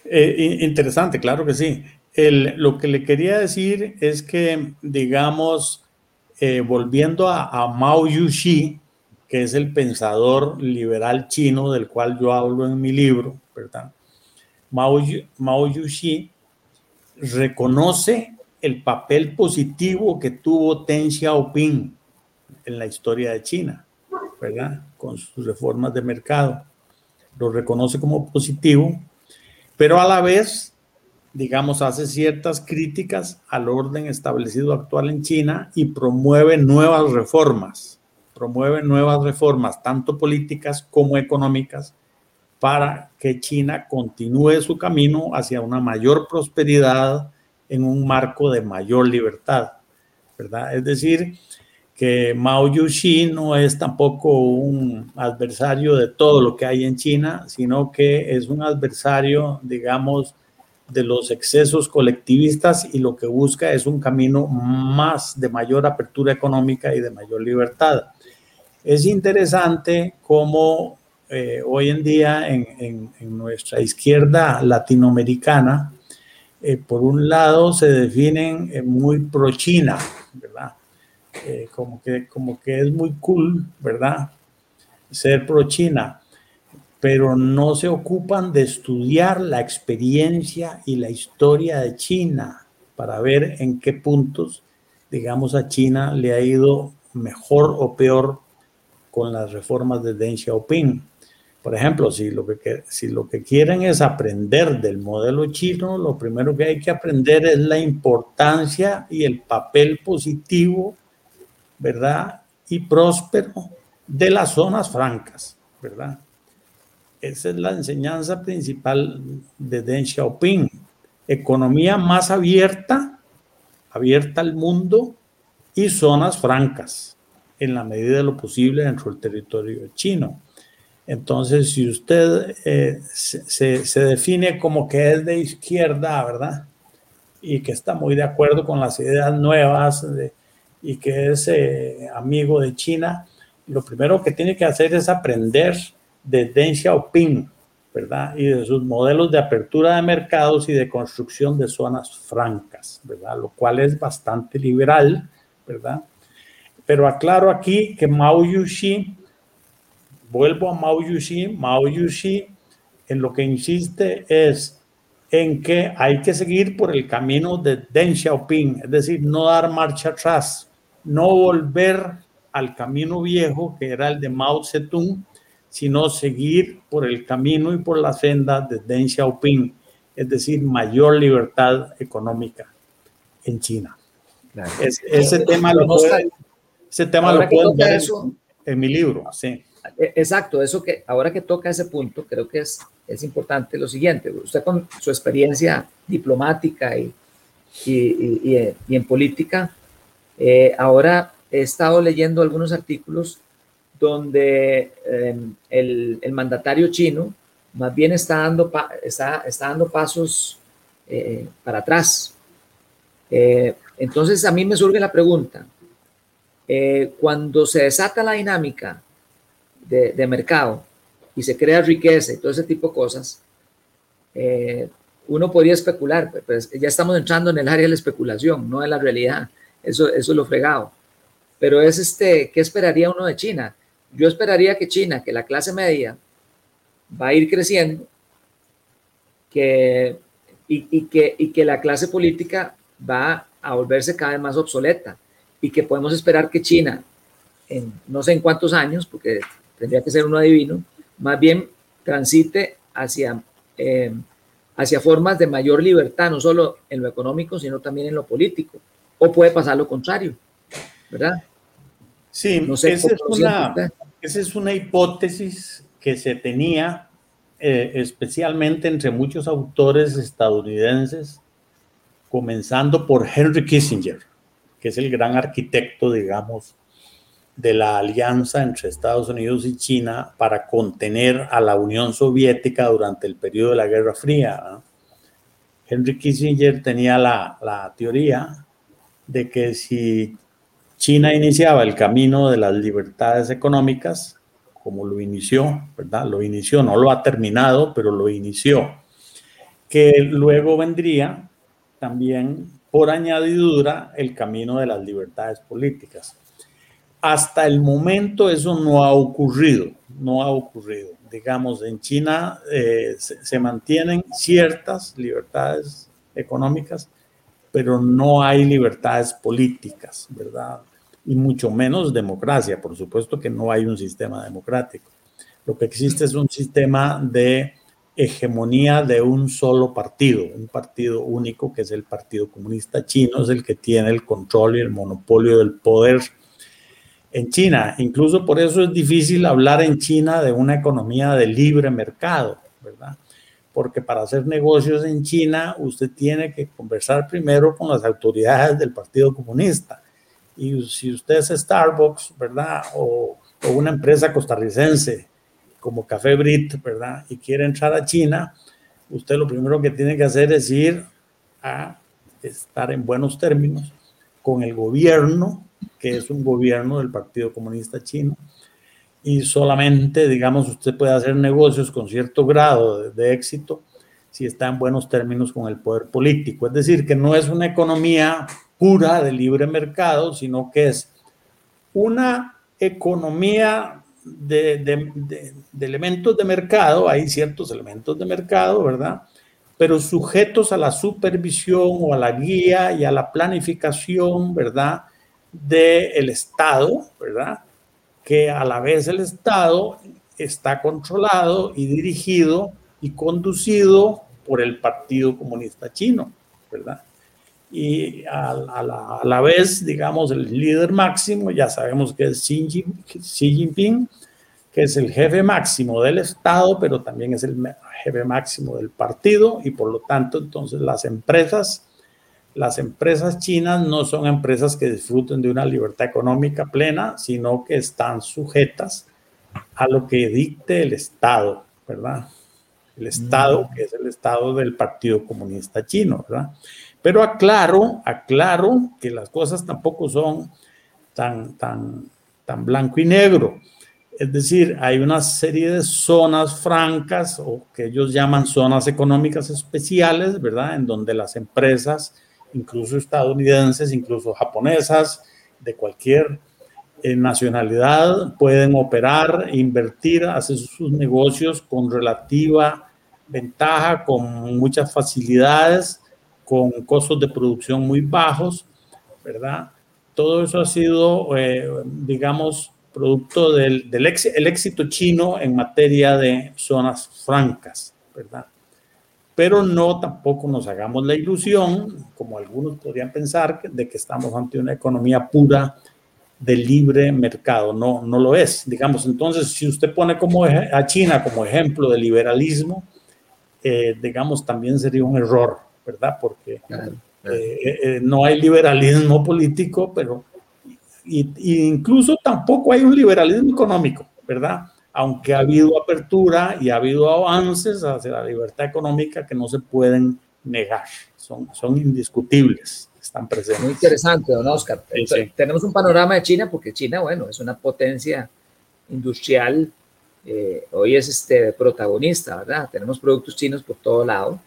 Eh, interesante, claro que sí. lo que le quería decir es que, digamos, volviendo a, a Mao Yuxi, que es el pensador liberal chino del cual yo hablo en mi libro, ¿verdad? Mao, Mao Yuxi reconoce el papel positivo que tuvo Deng Xiaoping en la historia de China, ¿verdad? Con sus reformas de mercado. Lo reconoce como positivo, pero a la vez, digamos, hace ciertas críticas al orden establecido actual en China y promueve nuevas reformas promueve nuevas reformas, tanto políticas como económicas, para que China continúe su camino hacia una mayor prosperidad en un marco de mayor libertad, ¿verdad? Es decir, que Mao Yuxi no es tampoco un adversario de todo lo que hay en China, sino que es un adversario, digamos, de los excesos colectivistas y lo que busca es un camino más de mayor apertura económica y de mayor libertad. Es interesante cómo eh, hoy en día en, nuestra izquierda latinoamericana, eh, por un lado se definen eh, muy pro-China, ¿verdad? como, que, como que es muy cool, ¿verdad? Ser pro-China, pero no se ocupan de estudiar la experiencia y la historia de China para ver en qué puntos, digamos, a China le ha ido mejor o peor con las reformas de Deng Xiaoping. Por ejemplo, si lo, que, si lo que quieren es aprender del modelo chino, lo primero que hay que aprender es la importancia y el papel positivo, ¿verdad? Y próspero de las zonas francas, ¿verdad? Esa es la enseñanza principal de Deng Xiaoping. Economía más abierta, abierta al mundo y zonas francas, en la medida de lo posible dentro del territorio chino. Entonces, si usted eh, se, define como que es de izquierda, ¿verdad? Y que está muy de acuerdo con las ideas nuevas y que es eh, amigo de China, lo primero que tiene que hacer es aprender de Deng Xiaoping, ¿verdad? Y de sus modelos de apertura de mercados y de construcción de zonas francas, ¿verdad? Lo cual es bastante liberal, ¿verdad? Pero aclaro aquí que Mao Yuxi, vuelvo a Mao Yuxi, Mao Yuxi en lo que insiste es en que hay que seguir por el camino de Deng Xiaoping, es decir, no dar marcha atrás, no volver al camino viejo que era el de Mao Zedong, sino seguir por el camino y por la senda de Deng Xiaoping, es decir, mayor libertad económica en China. ese, tema lo pueden, ese tema lo pueden ver en, mi libro. Sí. E, exacto, eso que ahora que toca ese punto, creo que es, es importante lo siguiente. Usted con su experiencia diplomática y, y, y, en política, eh, ahora he estado leyendo algunos artículos donde em, el, el, mandatario chino más bien está dando, está, está dando pasos eh, para atrás. Eh, entonces a mí me surge la pregunta, eh, cuando se desata la dinámica de, mercado y se crea riqueza y todo ese tipo de cosas, uno podría especular, pues ya estamos entrando en el área de la especulación, no de la realidad, eso, eso es lo fregado. Pero es este, ¿qué esperaría uno de China? Yo esperaría que China, que la clase media va a ir creciendo, que, y, que, y que la clase política va a volverse cada vez más obsoleta y que podemos esperar que China, en no sé en cuántos años, porque tendría que ser uno adivino, más bien transite hacia, eh, hacia formas de mayor libertad, no solo en lo económico, sino también en lo político. O puede pasar lo contrario, ¿verdad? Sí, no sé esa, es una, esa es una hipótesis que se tenía eh, especialmente entre muchos autores estadounidenses, comenzando por Henry Kissinger, que es el gran arquitecto, digamos, de la alianza entre Estados Unidos y China para contener a la Unión Soviética durante el periodo de la Guerra Fría. Henry Kissinger tenía la, la teoría de que si China iniciaba el camino de las libertades económicas, como lo inició, ¿verdad? Lo inició, no lo ha terminado, pero lo inició, que luego vendría también por añadidura el camino de las libertades políticas. Hasta el momento eso no ha ocurrido, no ha ocurrido. Digamos, en China eh, se, se mantienen ciertas libertades económicas, pero no hay libertades políticas, ¿verdad? Y mucho menos democracia. Por supuesto que no hay un sistema democrático. Lo que existe es un sistema de hegemonía de un solo partido, un partido único que es el Partido Comunista Chino, es el que tiene el control y el monopolio del poder en China. Incluso por eso es difícil hablar en China de una economía de libre mercado, ¿verdad? porque para hacer negocios en China usted tiene que conversar primero con las autoridades del Partido Comunista. Y si usted es Starbucks, ¿verdad? O, una empresa costarricense como Café Brit, ¿verdad? Y quiere entrar a China, usted lo primero que tiene que hacer es ir a estar en buenos términos con el gobierno, que es un gobierno del Partido Comunista Chino, y solamente, digamos, usted puede hacer negocios con cierto grado de, éxito si está en buenos términos con el poder político. Es decir, que no es una economía pura de libre mercado, sino que es una economía de, de, de, elementos de mercado, hay ciertos elementos de mercado, ¿verdad? Pero sujetos a la supervisión o a la guía y a la planificación, ¿verdad? Del Estado, ¿verdad? que a la vez el Estado está controlado y dirigido y conducido por el Partido Comunista Chino, ¿verdad? Y a, la, vez, digamos, el líder máximo, ya sabemos que es Xi Jinping, que es el jefe máximo del Estado, pero también es el jefe máximo del partido y por lo tanto, entonces las empresas, las empresas chinas no son empresas que disfruten de una libertad económica plena, sino que están sujetas a lo que dicte el Estado, ¿verdad? El Estado, que es el Estado del Partido Comunista Chino, ¿verdad? Pero aclaro, aclaro que las cosas tampoco son tan, tan, tan blanco y negro. Es decir, hay una serie de zonas francas o que ellos llaman zonas económicas especiales, ¿verdad? En donde las empresas, incluso estadounidenses, incluso japonesas, de cualquier en nacionalidad pueden operar, invertir, hacer sus negocios con relativa ventaja, con muchas facilidades, con costos de producción muy bajos, ¿verdad? Todo eso ha sido, eh, digamos, producto del, del el éxito chino en materia de zonas francas, ¿verdad? Pero no tampoco nos hagamos la ilusión, como algunos podrían pensar, de que estamos ante una economía pura de libre mercado. No, no lo es. Digamos, entonces, si usted pone como a China como ejemplo de liberalismo, eh, digamos, también sería un error, ¿verdad? Porque eh, eh, no hay liberalismo político, pero incluso tampoco hay un liberalismo económico, ¿verdad? Aunque ha habido apertura y ha habido avances hacia la libertad económica que no se pueden negar, son, son indiscutibles están presentes. Muy interesante, don Oscar. Tenemos un panorama de China porque China, bueno, es una potencia industrial, eh, hoy es este protagonista, ¿verdad? Tenemos productos chinos por todo lado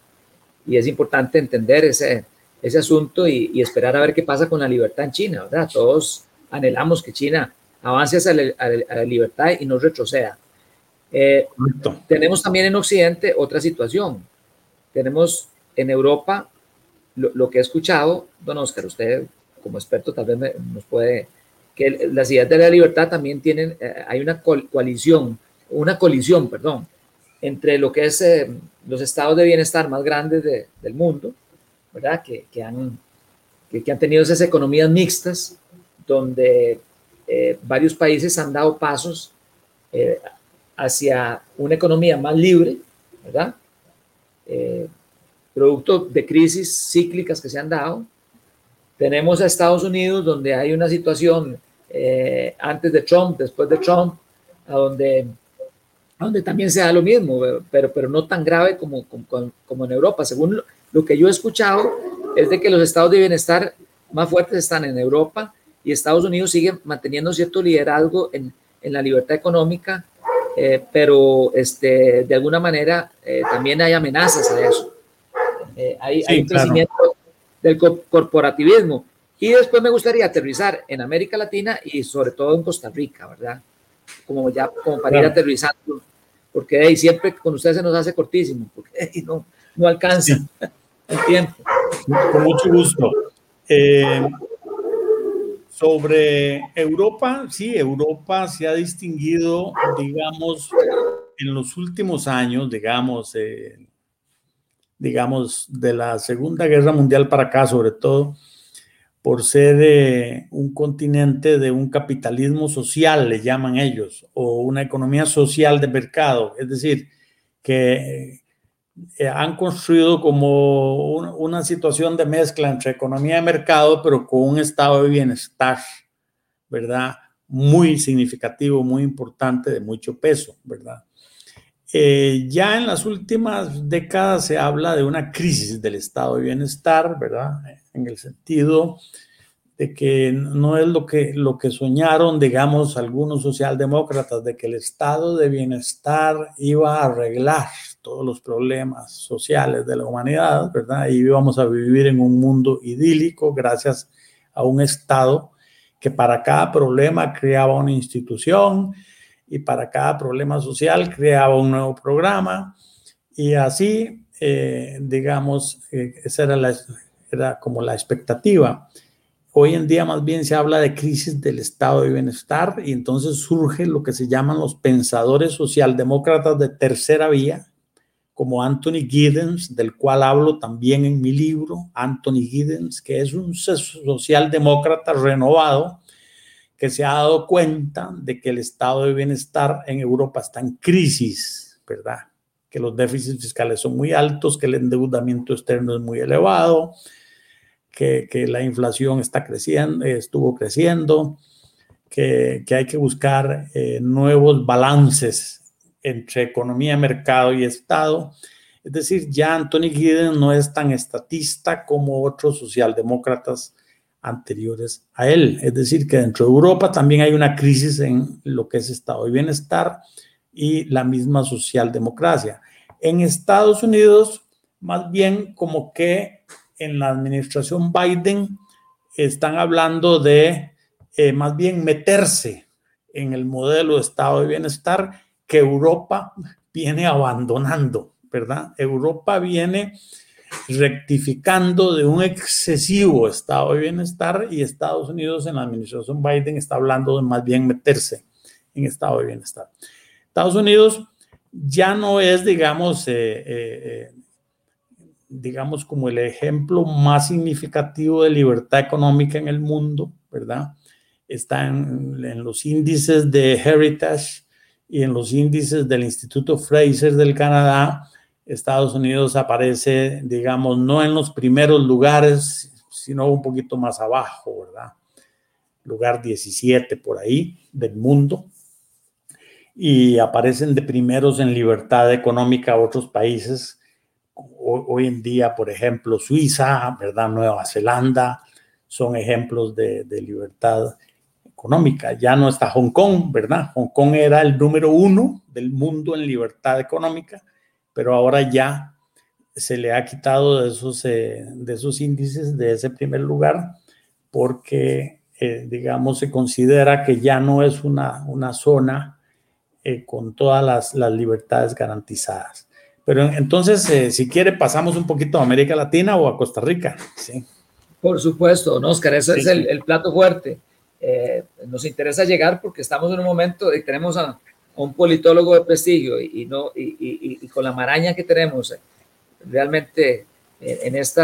y es importante entender ese, ese asunto y, esperar a ver qué pasa con la libertad en China, ¿verdad? Todos anhelamos que China avance hacia la, a la libertad y no retroceda. Eh, tenemos también en Occidente otra situación. Tenemos en Europa lo, que he escuchado, don Oscar, usted como experto tal vez nos puede, que las ideas de la libertad también tienen, eh, hay una coalición, una colisión, perdón, entre lo que es eh, los estados de bienestar más grandes del mundo, ¿verdad? Que, que han, que, han tenido esas economías mixtas, donde eh, varios países han dado pasos hacia una economía más libre, ¿verdad? producto de crisis cíclicas que se han dado. Tenemos a Estados Unidos, donde hay una situación eh, antes de Trump, después de Trump, a donde, donde también se da lo mismo, pero, pero no tan grave como, como, como en Europa. Según lo, que yo he escuchado, es de que los estados de bienestar más fuertes están en Europa y Estados Unidos sigue manteniendo cierto liderazgo en, en la libertad económica, eh, pero este, de alguna manera eh, también hay amenazas a eso. Eh, hay, un crecimiento del corporativismo. Y después me gustaría aterrizar en América Latina y sobre todo en Costa Rica, ¿verdad? Como ya, como para ir aterrizando, porque ahí siempre con ustedes se nos hace cortísimo, porque [laughs] no, no alcanza [laughs] el tiempo. Con mucho gusto. Eh, sobre Europa, sí, Europa se ha distinguido, digamos, en los últimos años, digamos, eh, digamos, de la Segunda Guerra Mundial para acá, sobre todo, por ser eh, un continente de un capitalismo social, le llaman ellos, o una economía social de mercado, es decir, que eh, han construido como una situación de mezcla entre economía de mercado, pero con un estado de bienestar, ¿verdad? Muy significativo, muy importante, de mucho peso, ¿verdad? Eh, ya en las últimas décadas se habla de una crisis del estado de bienestar, ¿verdad? En el sentido de que no es lo que, lo que soñaron, digamos, algunos socialdemócratas, de que el estado de bienestar iba a arreglar todos los problemas sociales de la humanidad, ¿verdad? Y íbamos a vivir en un mundo idílico gracias a un estado que para cada problema creaba una institución, y para cada problema social creaba un nuevo programa y así, eh, digamos, eh, esa era, la, era como la expectativa. hoy en día más bien se habla de crisis del estado de bienestar y entonces surge lo que se llaman los pensadores socialdemócratas de tercera vía, como Anthony Giddens, del cual hablo también en mi libro, Anthony Giddens, que es un socialdemócrata renovado que se ha dado cuenta de que el estado de bienestar en Europa está en crisis, ¿verdad? Que los déficits fiscales son muy altos, que el endeudamiento externo es muy elevado, que, la inflación está creciendo, estuvo creciendo, que, hay que buscar eh, nuevos balances entre economía, mercado y Estado. Es decir, ya Anthony Giddens no es tan estatista como otros socialdemócratas anteriores a él. Es decir, que dentro de Europa también hay una crisis en lo que es estado de bienestar y la misma socialdemocracia. En Estados Unidos, más bien como que en la administración Biden están hablando de eh, más bien meterse en el modelo de estado de bienestar que Europa viene abandonando, ¿verdad? Europa viene rectificando de un excesivo estado de bienestar y Estados Unidos en la administración Biden está hablando de más bien meterse en estado de bienestar. Estados Unidos ya no es, digamos, eh, eh, digamos, como el ejemplo más significativo de libertad económica en el mundo, ¿verdad? Está en los índices de Heritage y en los índices del Instituto Fraser del Canadá, Estados Unidos aparece, digamos, no en los primeros lugares, sino un poquito más abajo, ¿verdad? Lugar 17 por ahí del mundo. Y aparecen de primeros en libertad económica otros países. Hoy en día, por ejemplo, Suiza, ¿verdad? Nueva Zelanda, son ejemplos de, de libertad económica. Ya no está Hong Kong, ¿verdad? Hong Kong era el número uno del mundo en libertad económica pero ahora ya se le ha quitado de esos, eh, de esos índices, de ese primer lugar, porque, eh, digamos, se considera que ya no es una, una zona eh, con todas las, las, libertades garantizadas. Pero entonces, si quiere, pasamos un poquito a América Latina o a Costa Rica. Sí. Por supuesto, Oscar, ese es el, el, plato fuerte. Nos interesa llegar porque estamos en un momento y tenemos a, un politólogo de prestigio y, no, y, con la maraña que tenemos realmente en este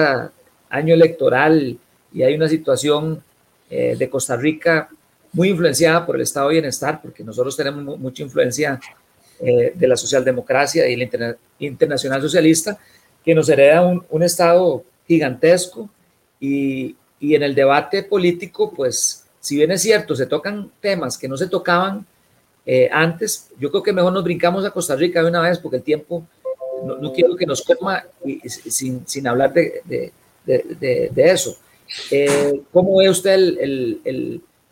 año electoral y hay una situación eh, de Costa Rica muy influenciada por el estado de bienestar, porque nosotros tenemos mucha influencia eh, de la socialdemocracia y la internacional socialista, que nos hereda un, un estado gigantesco y, y, en el debate político, pues, si bien es cierto, se tocan temas que no se tocaban eh, antes, yo creo que mejor nos brincamos a Costa Rica de una vez porque el tiempo no, quiero que nos coma sin, sin hablar de, de, de, eso. Eh, ¿Cómo ve usted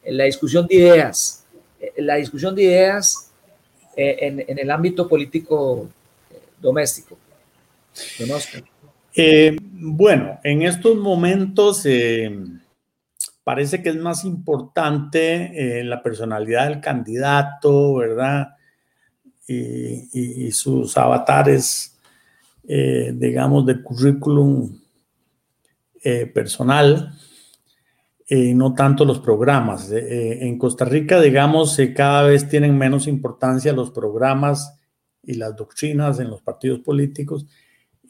la discusión de ideas? Eh, la discusión de ideas en, el ámbito político doméstico. bueno, en estos momentos parece que es más importante eh, la personalidad del candidato, ¿verdad? Y, sus avatares, eh, digamos, de currículum eh, personal, y no tanto los programas. en Costa Rica, digamos, cada vez tienen menos importancia los programas y las doctrinas en los partidos políticos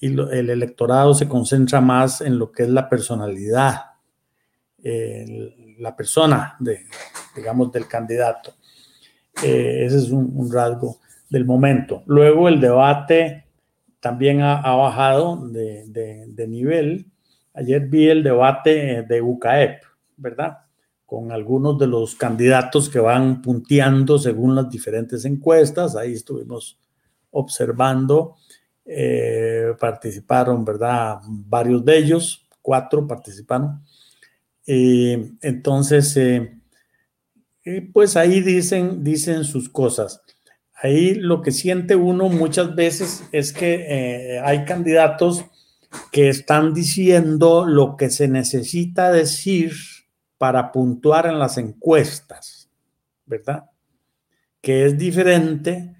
y el electorado se concentra más en lo que es la personalidad la persona, de, digamos, del candidato. Eh, ese es un, rasgo del momento. Luego el debate también ha, bajado de, de, nivel. Ayer vi el debate de UCAEP, ¿verdad? Con algunos de los candidatos que van punteando según las diferentes encuestas. Ahí estuvimos observando. Eh, participaron, ¿verdad? Varios de ellos, cuatro participaron. Eh, entonces, eh, eh, pues ahí dicen, dicen sus cosas. Ahí lo que siente uno muchas veces es que hay candidatos que están diciendo lo que se necesita decir para puntuar en las encuestas, ¿verdad? Que es diferente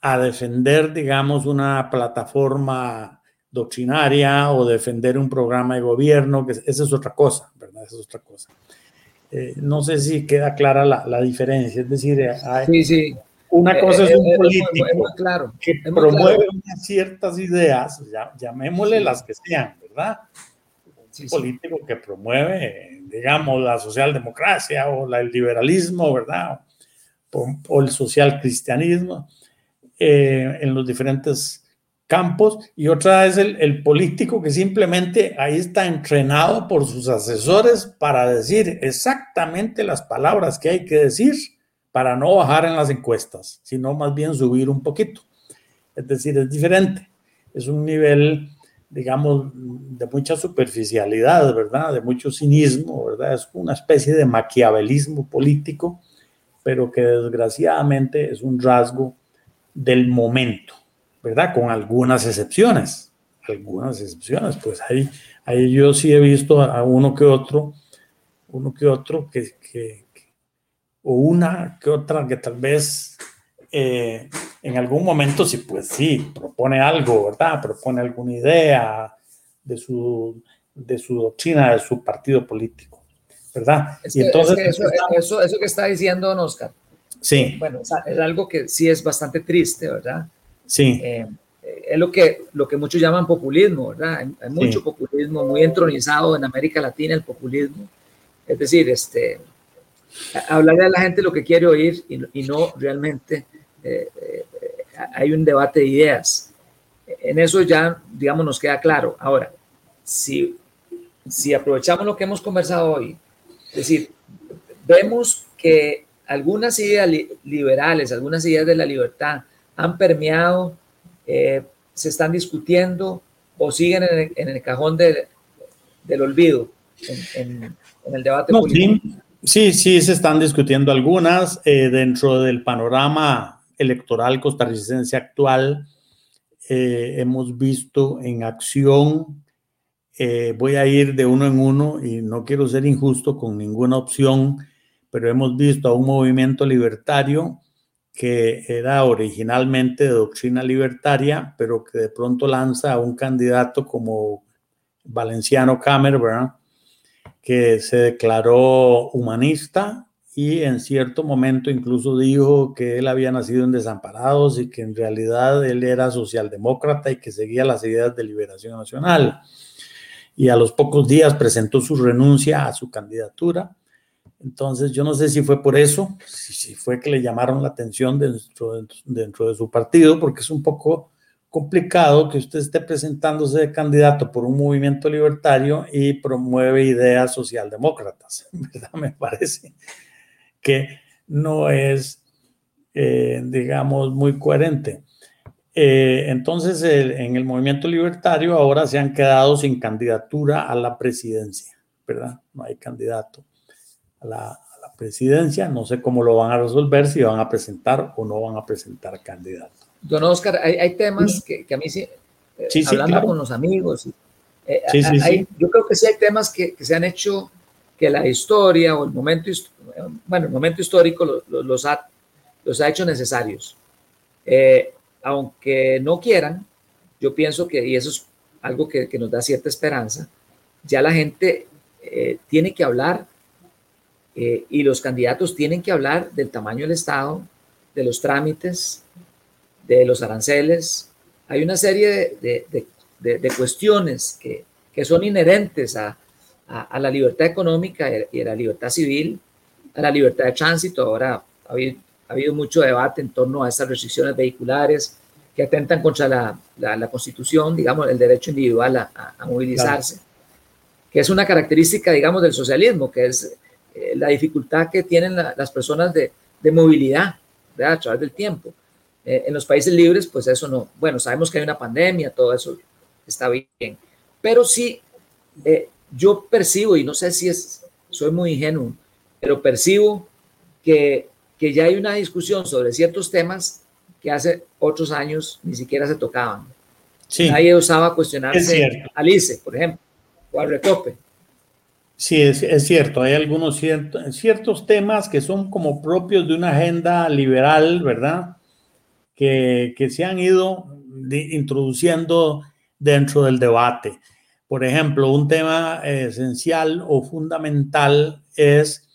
a defender, digamos, una plataforma doctrinaria o defender un programa de gobierno, que esa es otra cosa, ¿verdad? Esa es otra cosa. Eh, no sé si queda clara la, la diferencia, es decir, hay, Sí, sí. una cosa es Eh, un eh, es muy- político es muy claro. que es promueve claro. unas ciertas ideas, ya- llamémosle Sí. las que sean, ¿verdad? Sí. político que promueve, digamos, la socialdemocracia o la- el liberalismo, ¿verdad? O, o el social cristianismo eh, en los diferentes campos. Y otra es el, el político que simplemente ahí está entrenado por sus asesores para decir exactamente las palabras que hay que decir para no bajar en las encuestas, sino más bien subir un poquito. Es decir, es diferente. Es un nivel digamos, de mucha superficialidad, ¿verdad? De mucho cinismo, ¿verdad? Es una especie de maquiavelismo político, pero que desgraciadamente es un rasgo del momento, ¿verdad? Con algunas excepciones, algunas excepciones, pues ahí, ahí yo sí he visto a uno que otro, uno que otro que, que, que o una que otra que tal vez eh, en algún momento sí, pues sí, propone algo, ¿verdad? Propone alguna idea de su, de su doctrina, de su partido político, ¿verdad? Es y entonces, es que eso, eso, eso que está diciendo Oscar, sí, bueno, es algo que sí es bastante triste, ¿verdad? Sí, Eh, es lo que, lo que muchos llaman populismo, ¿verdad? Hay, hay mucho Sí. populismo, muy entronizado en América Latina el populismo. Es decir, este, hablarle a la gente lo que quiere oír y, no- y no realmente eh, eh, hay un debate de ideas. En eso ya, digamos, nos queda claro. Ahora, si, si aprovechamos lo que hemos conversado hoy, es decir, vemos que algunas ideas li- liberales, algunas ideas de la libertad han permeado, eh, se están discutiendo o siguen en el, en el cajón de- del olvido en, en- en el debate No, político. sí, sí, sí, se están discutiendo algunas eh, dentro del panorama electoral costarricense actual. eh, hemos visto en acción, eh, voy a ir de uno en uno y no quiero ser injusto con ninguna opción, pero hemos visto a un movimiento libertario que era originalmente de doctrina libertaria, pero que de pronto lanza a un candidato como Valenciano Camer, que se declaró humanista y en cierto momento incluso dijo que él había nacido en Desamparados y que en realidad él era socialdemócrata y que seguía las ideas de liberación nacional. Y a los pocos días presentó su renuncia a su candidatura. Entonces yo no sé si fue por eso, si, fue que le llamaron la atención dentro, de su partido, porque es un poco complicado que usted esté presentándose de candidato por un movimiento libertario y promueve ideas socialdemócratas, [laughs] ¿verdad? Me parece que no es, eh, digamos, muy coherente. Eh, entonces, en el movimiento libertario ahora se han quedado sin candidatura a la presidencia, ¿verdad? No hay candidato a la, a la presidencia, no sé cómo lo van a resolver, si van a presentar o no van a presentar candidato. Don Oscar, hay, hay temas que, que, a mí sí, eh, Sí, sí, hablando claro. con los amigos, eh, Sí, sí, hay- sí. yo creo que sí hay temas que, que se han hecho que la historia o el momento, bueno, el momento histórico lo- lo- los, ha, los ha hecho necesarios. Eh, aunque no quieran, yo pienso que, y eso es algo que, que nos da cierta esperanza, ya la gente eh, tiene que hablar eh, y los candidatos tienen que hablar del tamaño del Estado, de los trámites, de los aranceles. Hay una serie de, de- de- cuestiones que, que son inherentes a, a- a la libertad económica y a la libertad civil, a la libertad de tránsito. Ahora ha habido, ha habido mucho debate en torno a estas restricciones vehiculares que atentan contra la, la- la Constitución, digamos, el derecho individual a, a- a movilizarse, que es una característica, digamos, del socialismo, que es eh, la dificultad que tienen la- las personas de, de movilidad ¿verdad? a través del tiempo. Eh, en los países libres, pues eso no, bueno, sabemos que hay una pandemia, todo eso está bien, pero sí, eh, yo percibo, y no sé si es, soy muy ingenuo, pero percibo que, que ya hay una discusión sobre ciertos temas que hace otros años ni siquiera se tocaban. Sí, Nadie osaba Es cuestionarse cierto. a Lice, por ejemplo, o al Recope. Sí, es, es cierto. Hay algunos cierto- ciertos temas que son como propios de una agenda liberal, ¿verdad? Que, que se han ido introduciendo dentro del debate. Por ejemplo, un tema esencial o fundamental es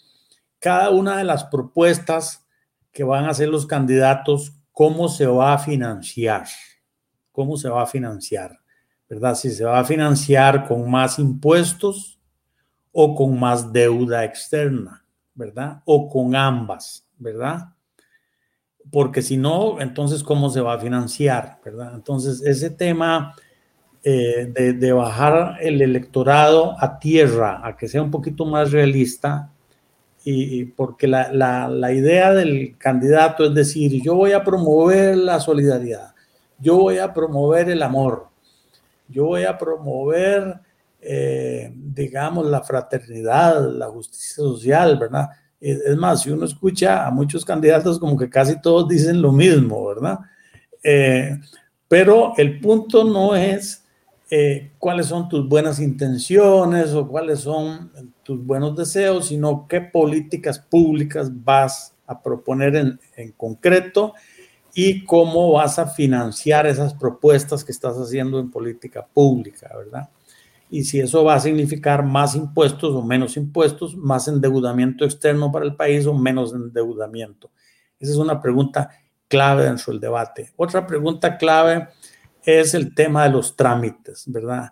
cada una de las propuestas que van a hacer los candidatos, cómo se va a financiar, cómo se va a financiar, ¿verdad? Si se va a financiar con más impuestos o con más deuda externa, ¿verdad? O con ambas, ¿verdad? Porque si no, entonces, ¿cómo se va a financiar, ¿verdad? Entonces, ese tema eh, de, bajar el electorado a tierra, a que sea un poquito más realista, y, porque la, la, idea del candidato es decir, yo voy a promover la solidaridad, yo voy a promover el amor, yo voy a promover, eh, digamos, la fraternidad, la justicia social, ¿verdad? Es más, si uno escucha a muchos candidatos como que casi todos dicen lo mismo, ¿verdad? Eh, pero el punto no es eh, cuáles son tus buenas intenciones o cuáles son tus buenos deseos, sino qué políticas públicas vas a proponer en, en concreto y cómo vas a financiar esas propuestas que estás haciendo en política pública, ¿verdad? Y si eso va a significar más impuestos o menos impuestos, más endeudamiento externo para el país o menos endeudamiento. Esa es una pregunta clave dentro del debate. Otra pregunta clave es el tema de los trámites, ¿verdad?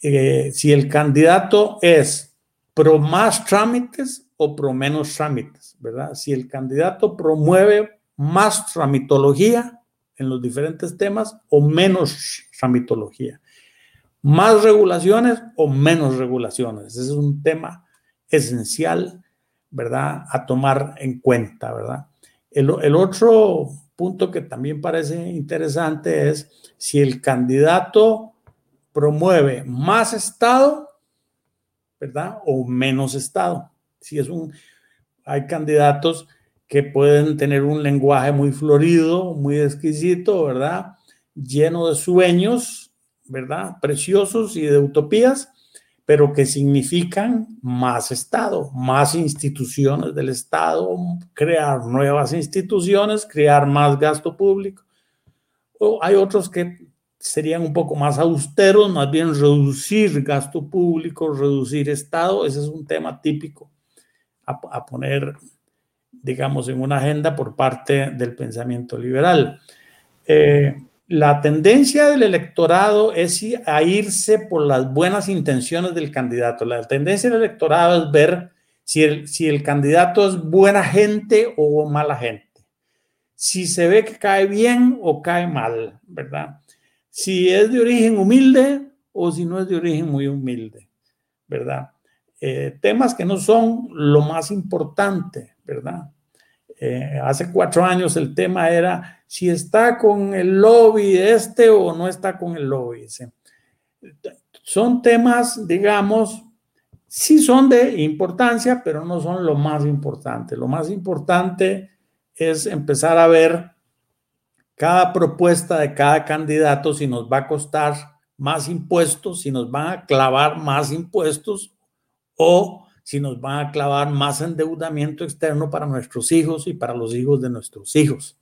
Eh, si el candidato es pro más trámites o pro menos trámites, ¿verdad? Si el candidato promueve más tramitología en los diferentes temas o menos tramitología, más regulaciones o menos regulaciones. Ese es un tema esencial, ¿verdad? A tomar en cuenta, ¿verdad? El, el otro punto que también parece interesante es si el candidato promueve más Estado, ¿verdad? O menos Estado. Si es un, hay candidatos que pueden tener un lenguaje muy florido, muy exquisito, ¿verdad? Lleno de sueños, ¿verdad? Preciosos y de utopías, pero que significan más Estado, más instituciones del Estado, crear nuevas instituciones, crear más gasto público. O hay otros que serían un poco más austeros, más bien reducir gasto público, reducir Estado. Ese es un tema típico a, poner, digamos, en una agenda por parte del pensamiento liberal. Eh, la tendencia del electorado es a irse por las buenas intenciones del candidato. La tendencia del electorado es ver si el, si el candidato es buena gente o mala gente. Si se ve que cae bien o cae mal, ¿verdad? Si es de origen humilde o si no es de origen muy humilde, ¿verdad? Eh, temas que no son lo más importante, ¿verdad? Eh, hace cuatro años el tema era si está con el lobby este o no está con el lobby. Son temas, digamos, sí son de importancia, pero no son lo más importante. Lo más importante es empezar a ver cada propuesta de cada candidato, si nos va a costar más impuestos, si nos van a clavar más impuestos o si nos van a clavar más endeudamiento externo para nuestros hijos y para los hijos de nuestros hijos.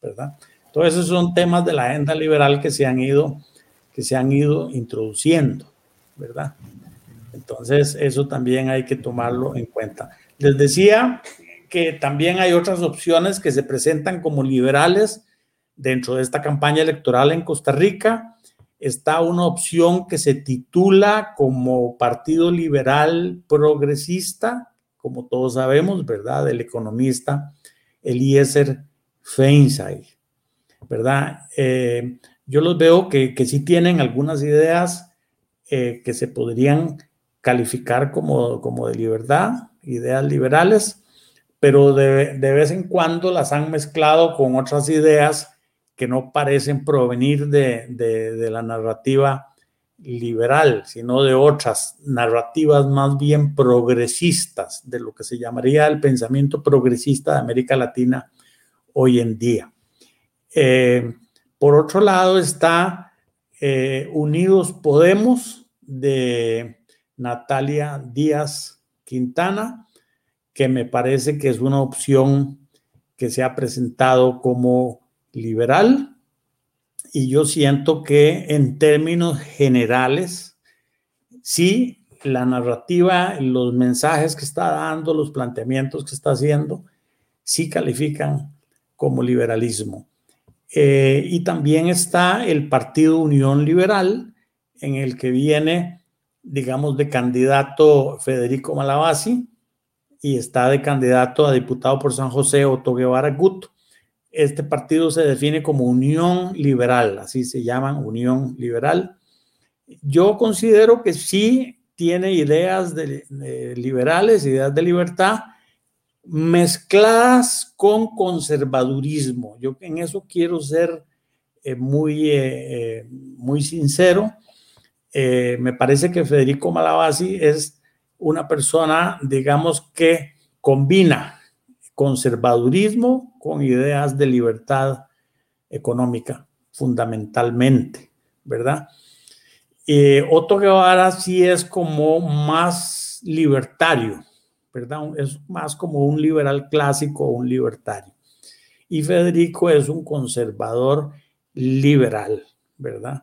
¿Verdad? Todos esos son temas de la agenda liberal que se han ido, que se han ido introduciendo, ¿verdad? Entonces, eso también hay que tomarlo en cuenta. Les decía que también hay otras opciones que se presentan como liberales dentro de esta campaña electoral en Costa Rica. Está una opción que se titula como Partido Liberal Progresista, como todos sabemos, ¿verdad? Del economista Eliezer Feinsay, ¿verdad? Eh, yo los veo que, que sí tienen algunas ideas eh, que se podrían calificar como, como de libertad, ideas liberales, pero de, de, vez en cuando las han mezclado con otras ideas que no parecen provenir de, de, de la narrativa liberal, sino de otras narrativas más bien progresistas, de lo que se llamaría el pensamiento progresista de América Latina hoy en día. Eh, por otro lado está eh, Unidos Podemos de Natalia Díaz Quintana, que me parece que es una opción que se ha presentado como liberal. Y yo siento que en términos generales, sí la narrativa, los mensajes que está dando, los planteamientos que está haciendo, sí califican como liberalismo. Eh, y también está el Partido Unión Liberal, en el que viene, digamos, de candidato Federico Malabasi y está de candidato a diputado por San José Otto Guevara Gut. Este partido se define como Unión Liberal, así se llaman, Unión Liberal. Yo considero que sí tiene ideas de, liberales, ideas de libertad, mezcladas con conservadurismo. Yo en eso quiero ser eh, muy, eh, eh, muy sincero. me parece que Federico Malabasi es una persona, digamos, que combina conservadurismo con ideas de libertad económica, fundamentalmente, ¿verdad? Otto Guevara sí es como más libertario, ¿verdad? Es más como un liberal clásico o un libertario. Y Federico es un conservador liberal, ¿verdad?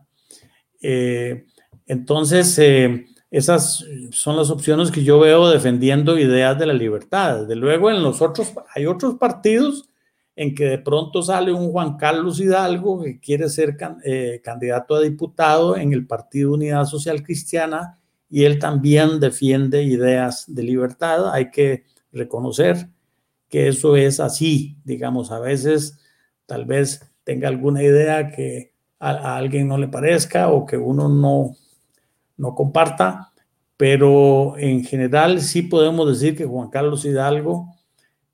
Eh, entonces, eh, esas son las opciones que yo veo defendiendo ideas de la libertad. Desde luego, en los otros, hay otros partidos en que de pronto sale un Juan Carlos Hidalgo que quiere ser eh, candidato a diputado en el Partido Unidad Social Cristiana y él también defiende ideas de libertad. Hay que reconocer que eso es así, digamos, a veces tal vez tenga alguna idea que a, alguien no le parezca o que uno no, no comparta, pero en general sí podemos decir que Juan Carlos Hidalgo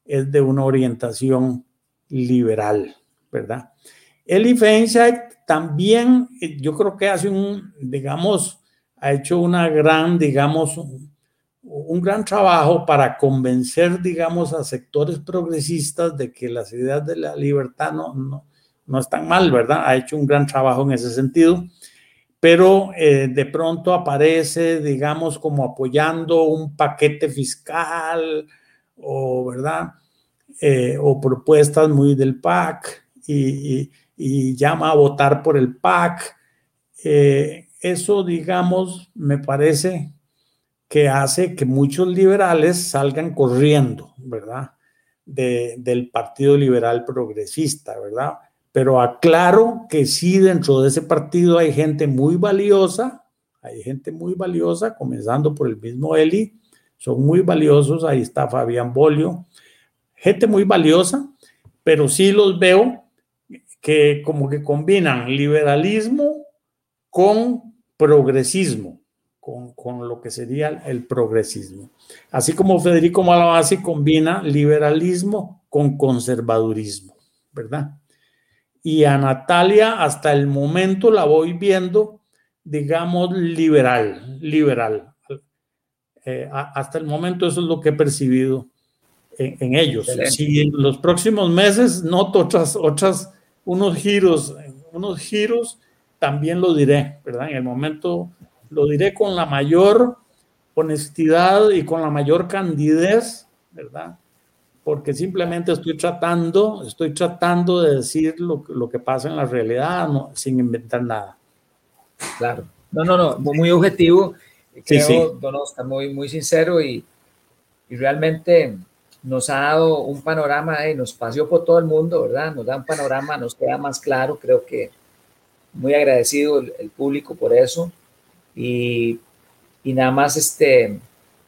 es de una orientación liberal, ¿verdad? Eli Feinstein también, eh, yo creo que hace un, digamos, ha hecho una gran, digamos, un, gran trabajo para convencer, digamos, a sectores progresistas de que las ideas de la libertad no, no, no están mal, ¿verdad? Ha hecho un gran trabajo en ese sentido, pero eh, de pronto aparece, digamos, como apoyando un paquete fiscal o, ¿verdad? Eh, o propuestas muy del PAC y, llama a votar por el PAC. Eh, eso, digamos, me parece que hace que muchos liberales salgan corriendo, ¿verdad? del Partido Liberal Progresista, ¿verdad? Pero aclaro que sí, dentro de ese partido hay gente muy valiosa, hay gente muy valiosa, comenzando por el mismo Eli, son muy valiosos, ahí está Fabián Bolio, gente muy valiosa, pero sí los veo que como que combinan liberalismo con progresismo, con, con lo que sería el progresismo. Así como Federico Malabasi combina liberalismo con conservadurismo, ¿verdad? Y a Natalia hasta el momento la voy viendo, digamos, liberal, liberal. Eh, hasta el momento eso es lo que he percibido en, ellos. Si en los próximos meses noto otras, otras, unos giros, unos giros, también lo diré, ¿verdad? En el momento lo diré con la mayor honestidad y con la mayor candidez, ¿verdad? Porque simplemente estoy tratando, estoy tratando de decir lo, lo que pasa en la realidad, no, sin inventar nada. Claro. No, no, no, muy objetivo. Creo, sí, Don Oscar, muy, muy sincero y, y realmente nos ha dado un panorama y nos paseó por todo el mundo, ¿verdad? Nos da un panorama, nos queda más claro, creo que muy agradecido el, público por eso. Y, y, nada más, este,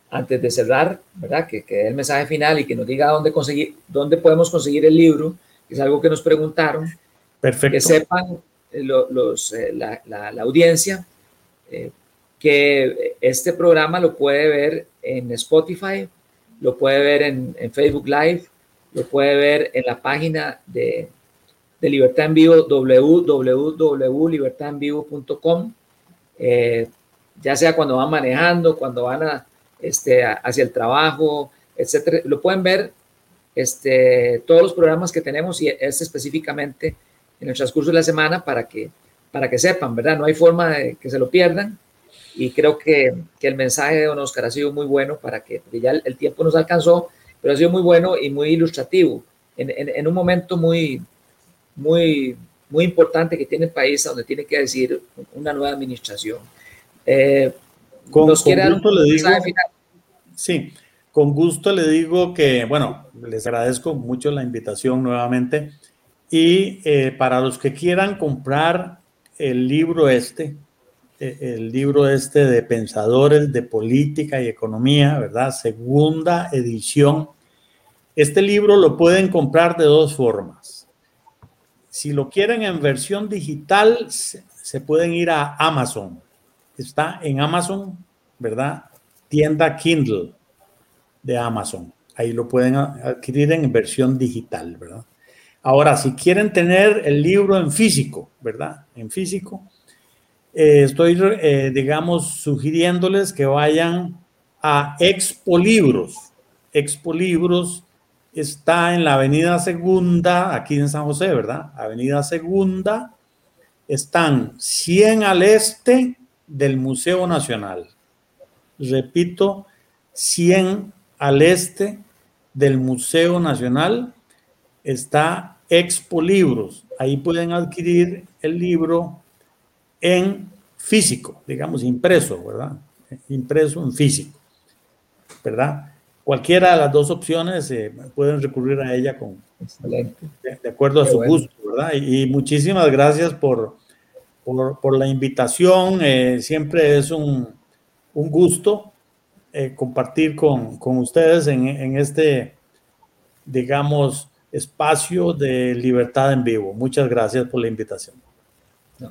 antes de cerrar, ¿verdad? Que, que dé el mensaje final y que nos diga dónde, conseguir, dónde podemos conseguir el libro, que es algo que nos preguntaron. Perfecto. Que sepan eh, los, eh, la, la, audiencia eh, que este programa lo puede ver en Spotify, lo puede ver en, Facebook Live, lo puede ver en la página de, de Libertad en Vivo, www.libertadenvivo.com, eh, ya sea cuando van manejando, cuando van a, este, hacia el trabajo, etcétera. Lo pueden ver este, todos los programas que tenemos y este específicamente en el transcurso de la semana para que, para que sepan, ¿verdad? No hay forma de que se lo pierdan y creo que, que, el mensaje de don Oscar ha sido muy bueno para que, ya el, tiempo nos alcanzó, pero ha sido muy bueno y muy ilustrativo en, en, un momento muy, muy, muy importante que tiene el país, donde tiene que decir una nueva administración. Eh, con, gusto le digo, Sí, con gusto le digo que, bueno, les agradezco mucho la invitación nuevamente. Y eh, para los que quieran comprar el libro este, eh, el libro este de Pensadores de Política y Economía, ¿verdad? Segunda edición. Este libro lo pueden comprar de dos formas. Si lo quieren en versión digital, se pueden ir a Amazon. Está en Amazon, ¿verdad? Tienda Kindle de Amazon. Ahí lo pueden adquirir en versión digital, ¿verdad? Ahora, si quieren tener el libro en físico, ¿verdad? En físico, eh, estoy, eh, digamos, sugiriéndoles que vayan a Expo Libros. Está en la Avenida Segunda, aquí en San José, ¿verdad? Avenida Segunda. Están 100 al este del Museo Nacional. Repito, 100 al este del Museo Nacional está Expo Libros. Ahí pueden adquirir el libro en físico, digamos, impreso, ¿verdad? Impreso en físico, ¿verdad? Cualquiera de las dos opciones eh, pueden recurrir a ella con, de, acuerdo a su gusto, ¿verdad? Y, muchísimas gracias por, por, la invitación. Eh, siempre es un, un gusto eh, compartir con, con ustedes en, en, este, digamos, espacio de libertad en vivo. Muchas gracias por la invitación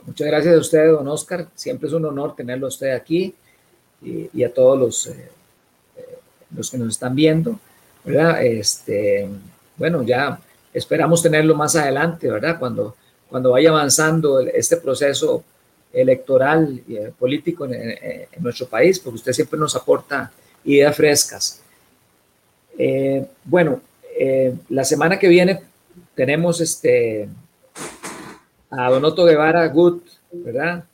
muchas gracias a usted, don Oscar. Siempre es un honor tenerlo a usted aquí y, a todos los, los que nos están viendo, ¿verdad? Este, bueno, ya esperamos tenerlo más adelante, ¿verdad? Cuando, cuando vaya avanzando este proceso electoral y eh, político en, nuestro país, porque usted siempre nos aporta ideas frescas. bueno, la semana que viene tenemos este, a Donoto Guevara Gut, ¿verdad?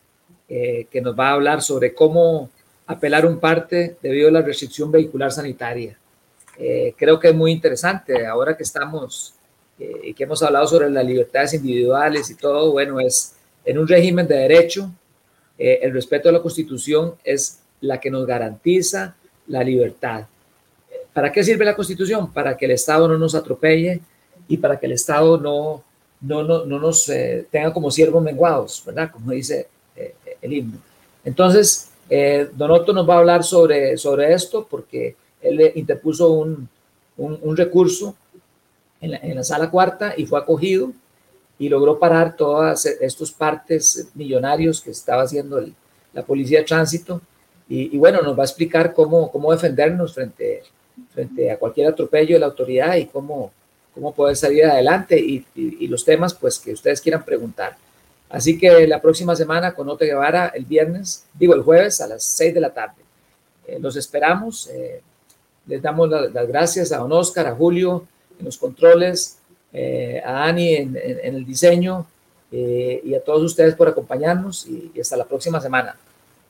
Eh, que nos va a hablar sobre cómo apelar un parte debido a la restricción vehicular sanitaria. Eh, creo que es muy interesante ahora que estamos eh, y que hemos hablado sobre las libertades individuales y todo, bueno, es en un régimen de derecho, el respeto a la Constitución es la que nos garantiza la libertad. ¿Para qué sirve la Constitución? Para que el Estado no nos atropelle y para que el Estado no no, no, no nos eh, tenga como siervos menguados, ¿verdad? Como dice eh, el himno. Entonces, eh, Don Otto nos va a hablar sobre, sobre esto porque él interpuso un, un, recurso en la, sala cuarta y fue acogido y logró parar todas estos partes millonarios que estaba haciendo la policía de tránsito y, bueno, nos va a explicar cómo, cómo defendernos frente, frente a cualquier atropello de la autoridad y cómo, cómo poder salir adelante y, los temas pues que ustedes quieran preguntar. Así que la próxima semana con Ote Guevara, el viernes, digo el jueves a las 6 de la tarde. Eh, los esperamos. Eh, les damos las gracias a Don Oscar, a Julio en los controles, eh, a Ani en, el diseño y a todos ustedes por acompañarnos y, y hasta la próxima semana.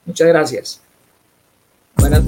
Muchas gracias. Buenas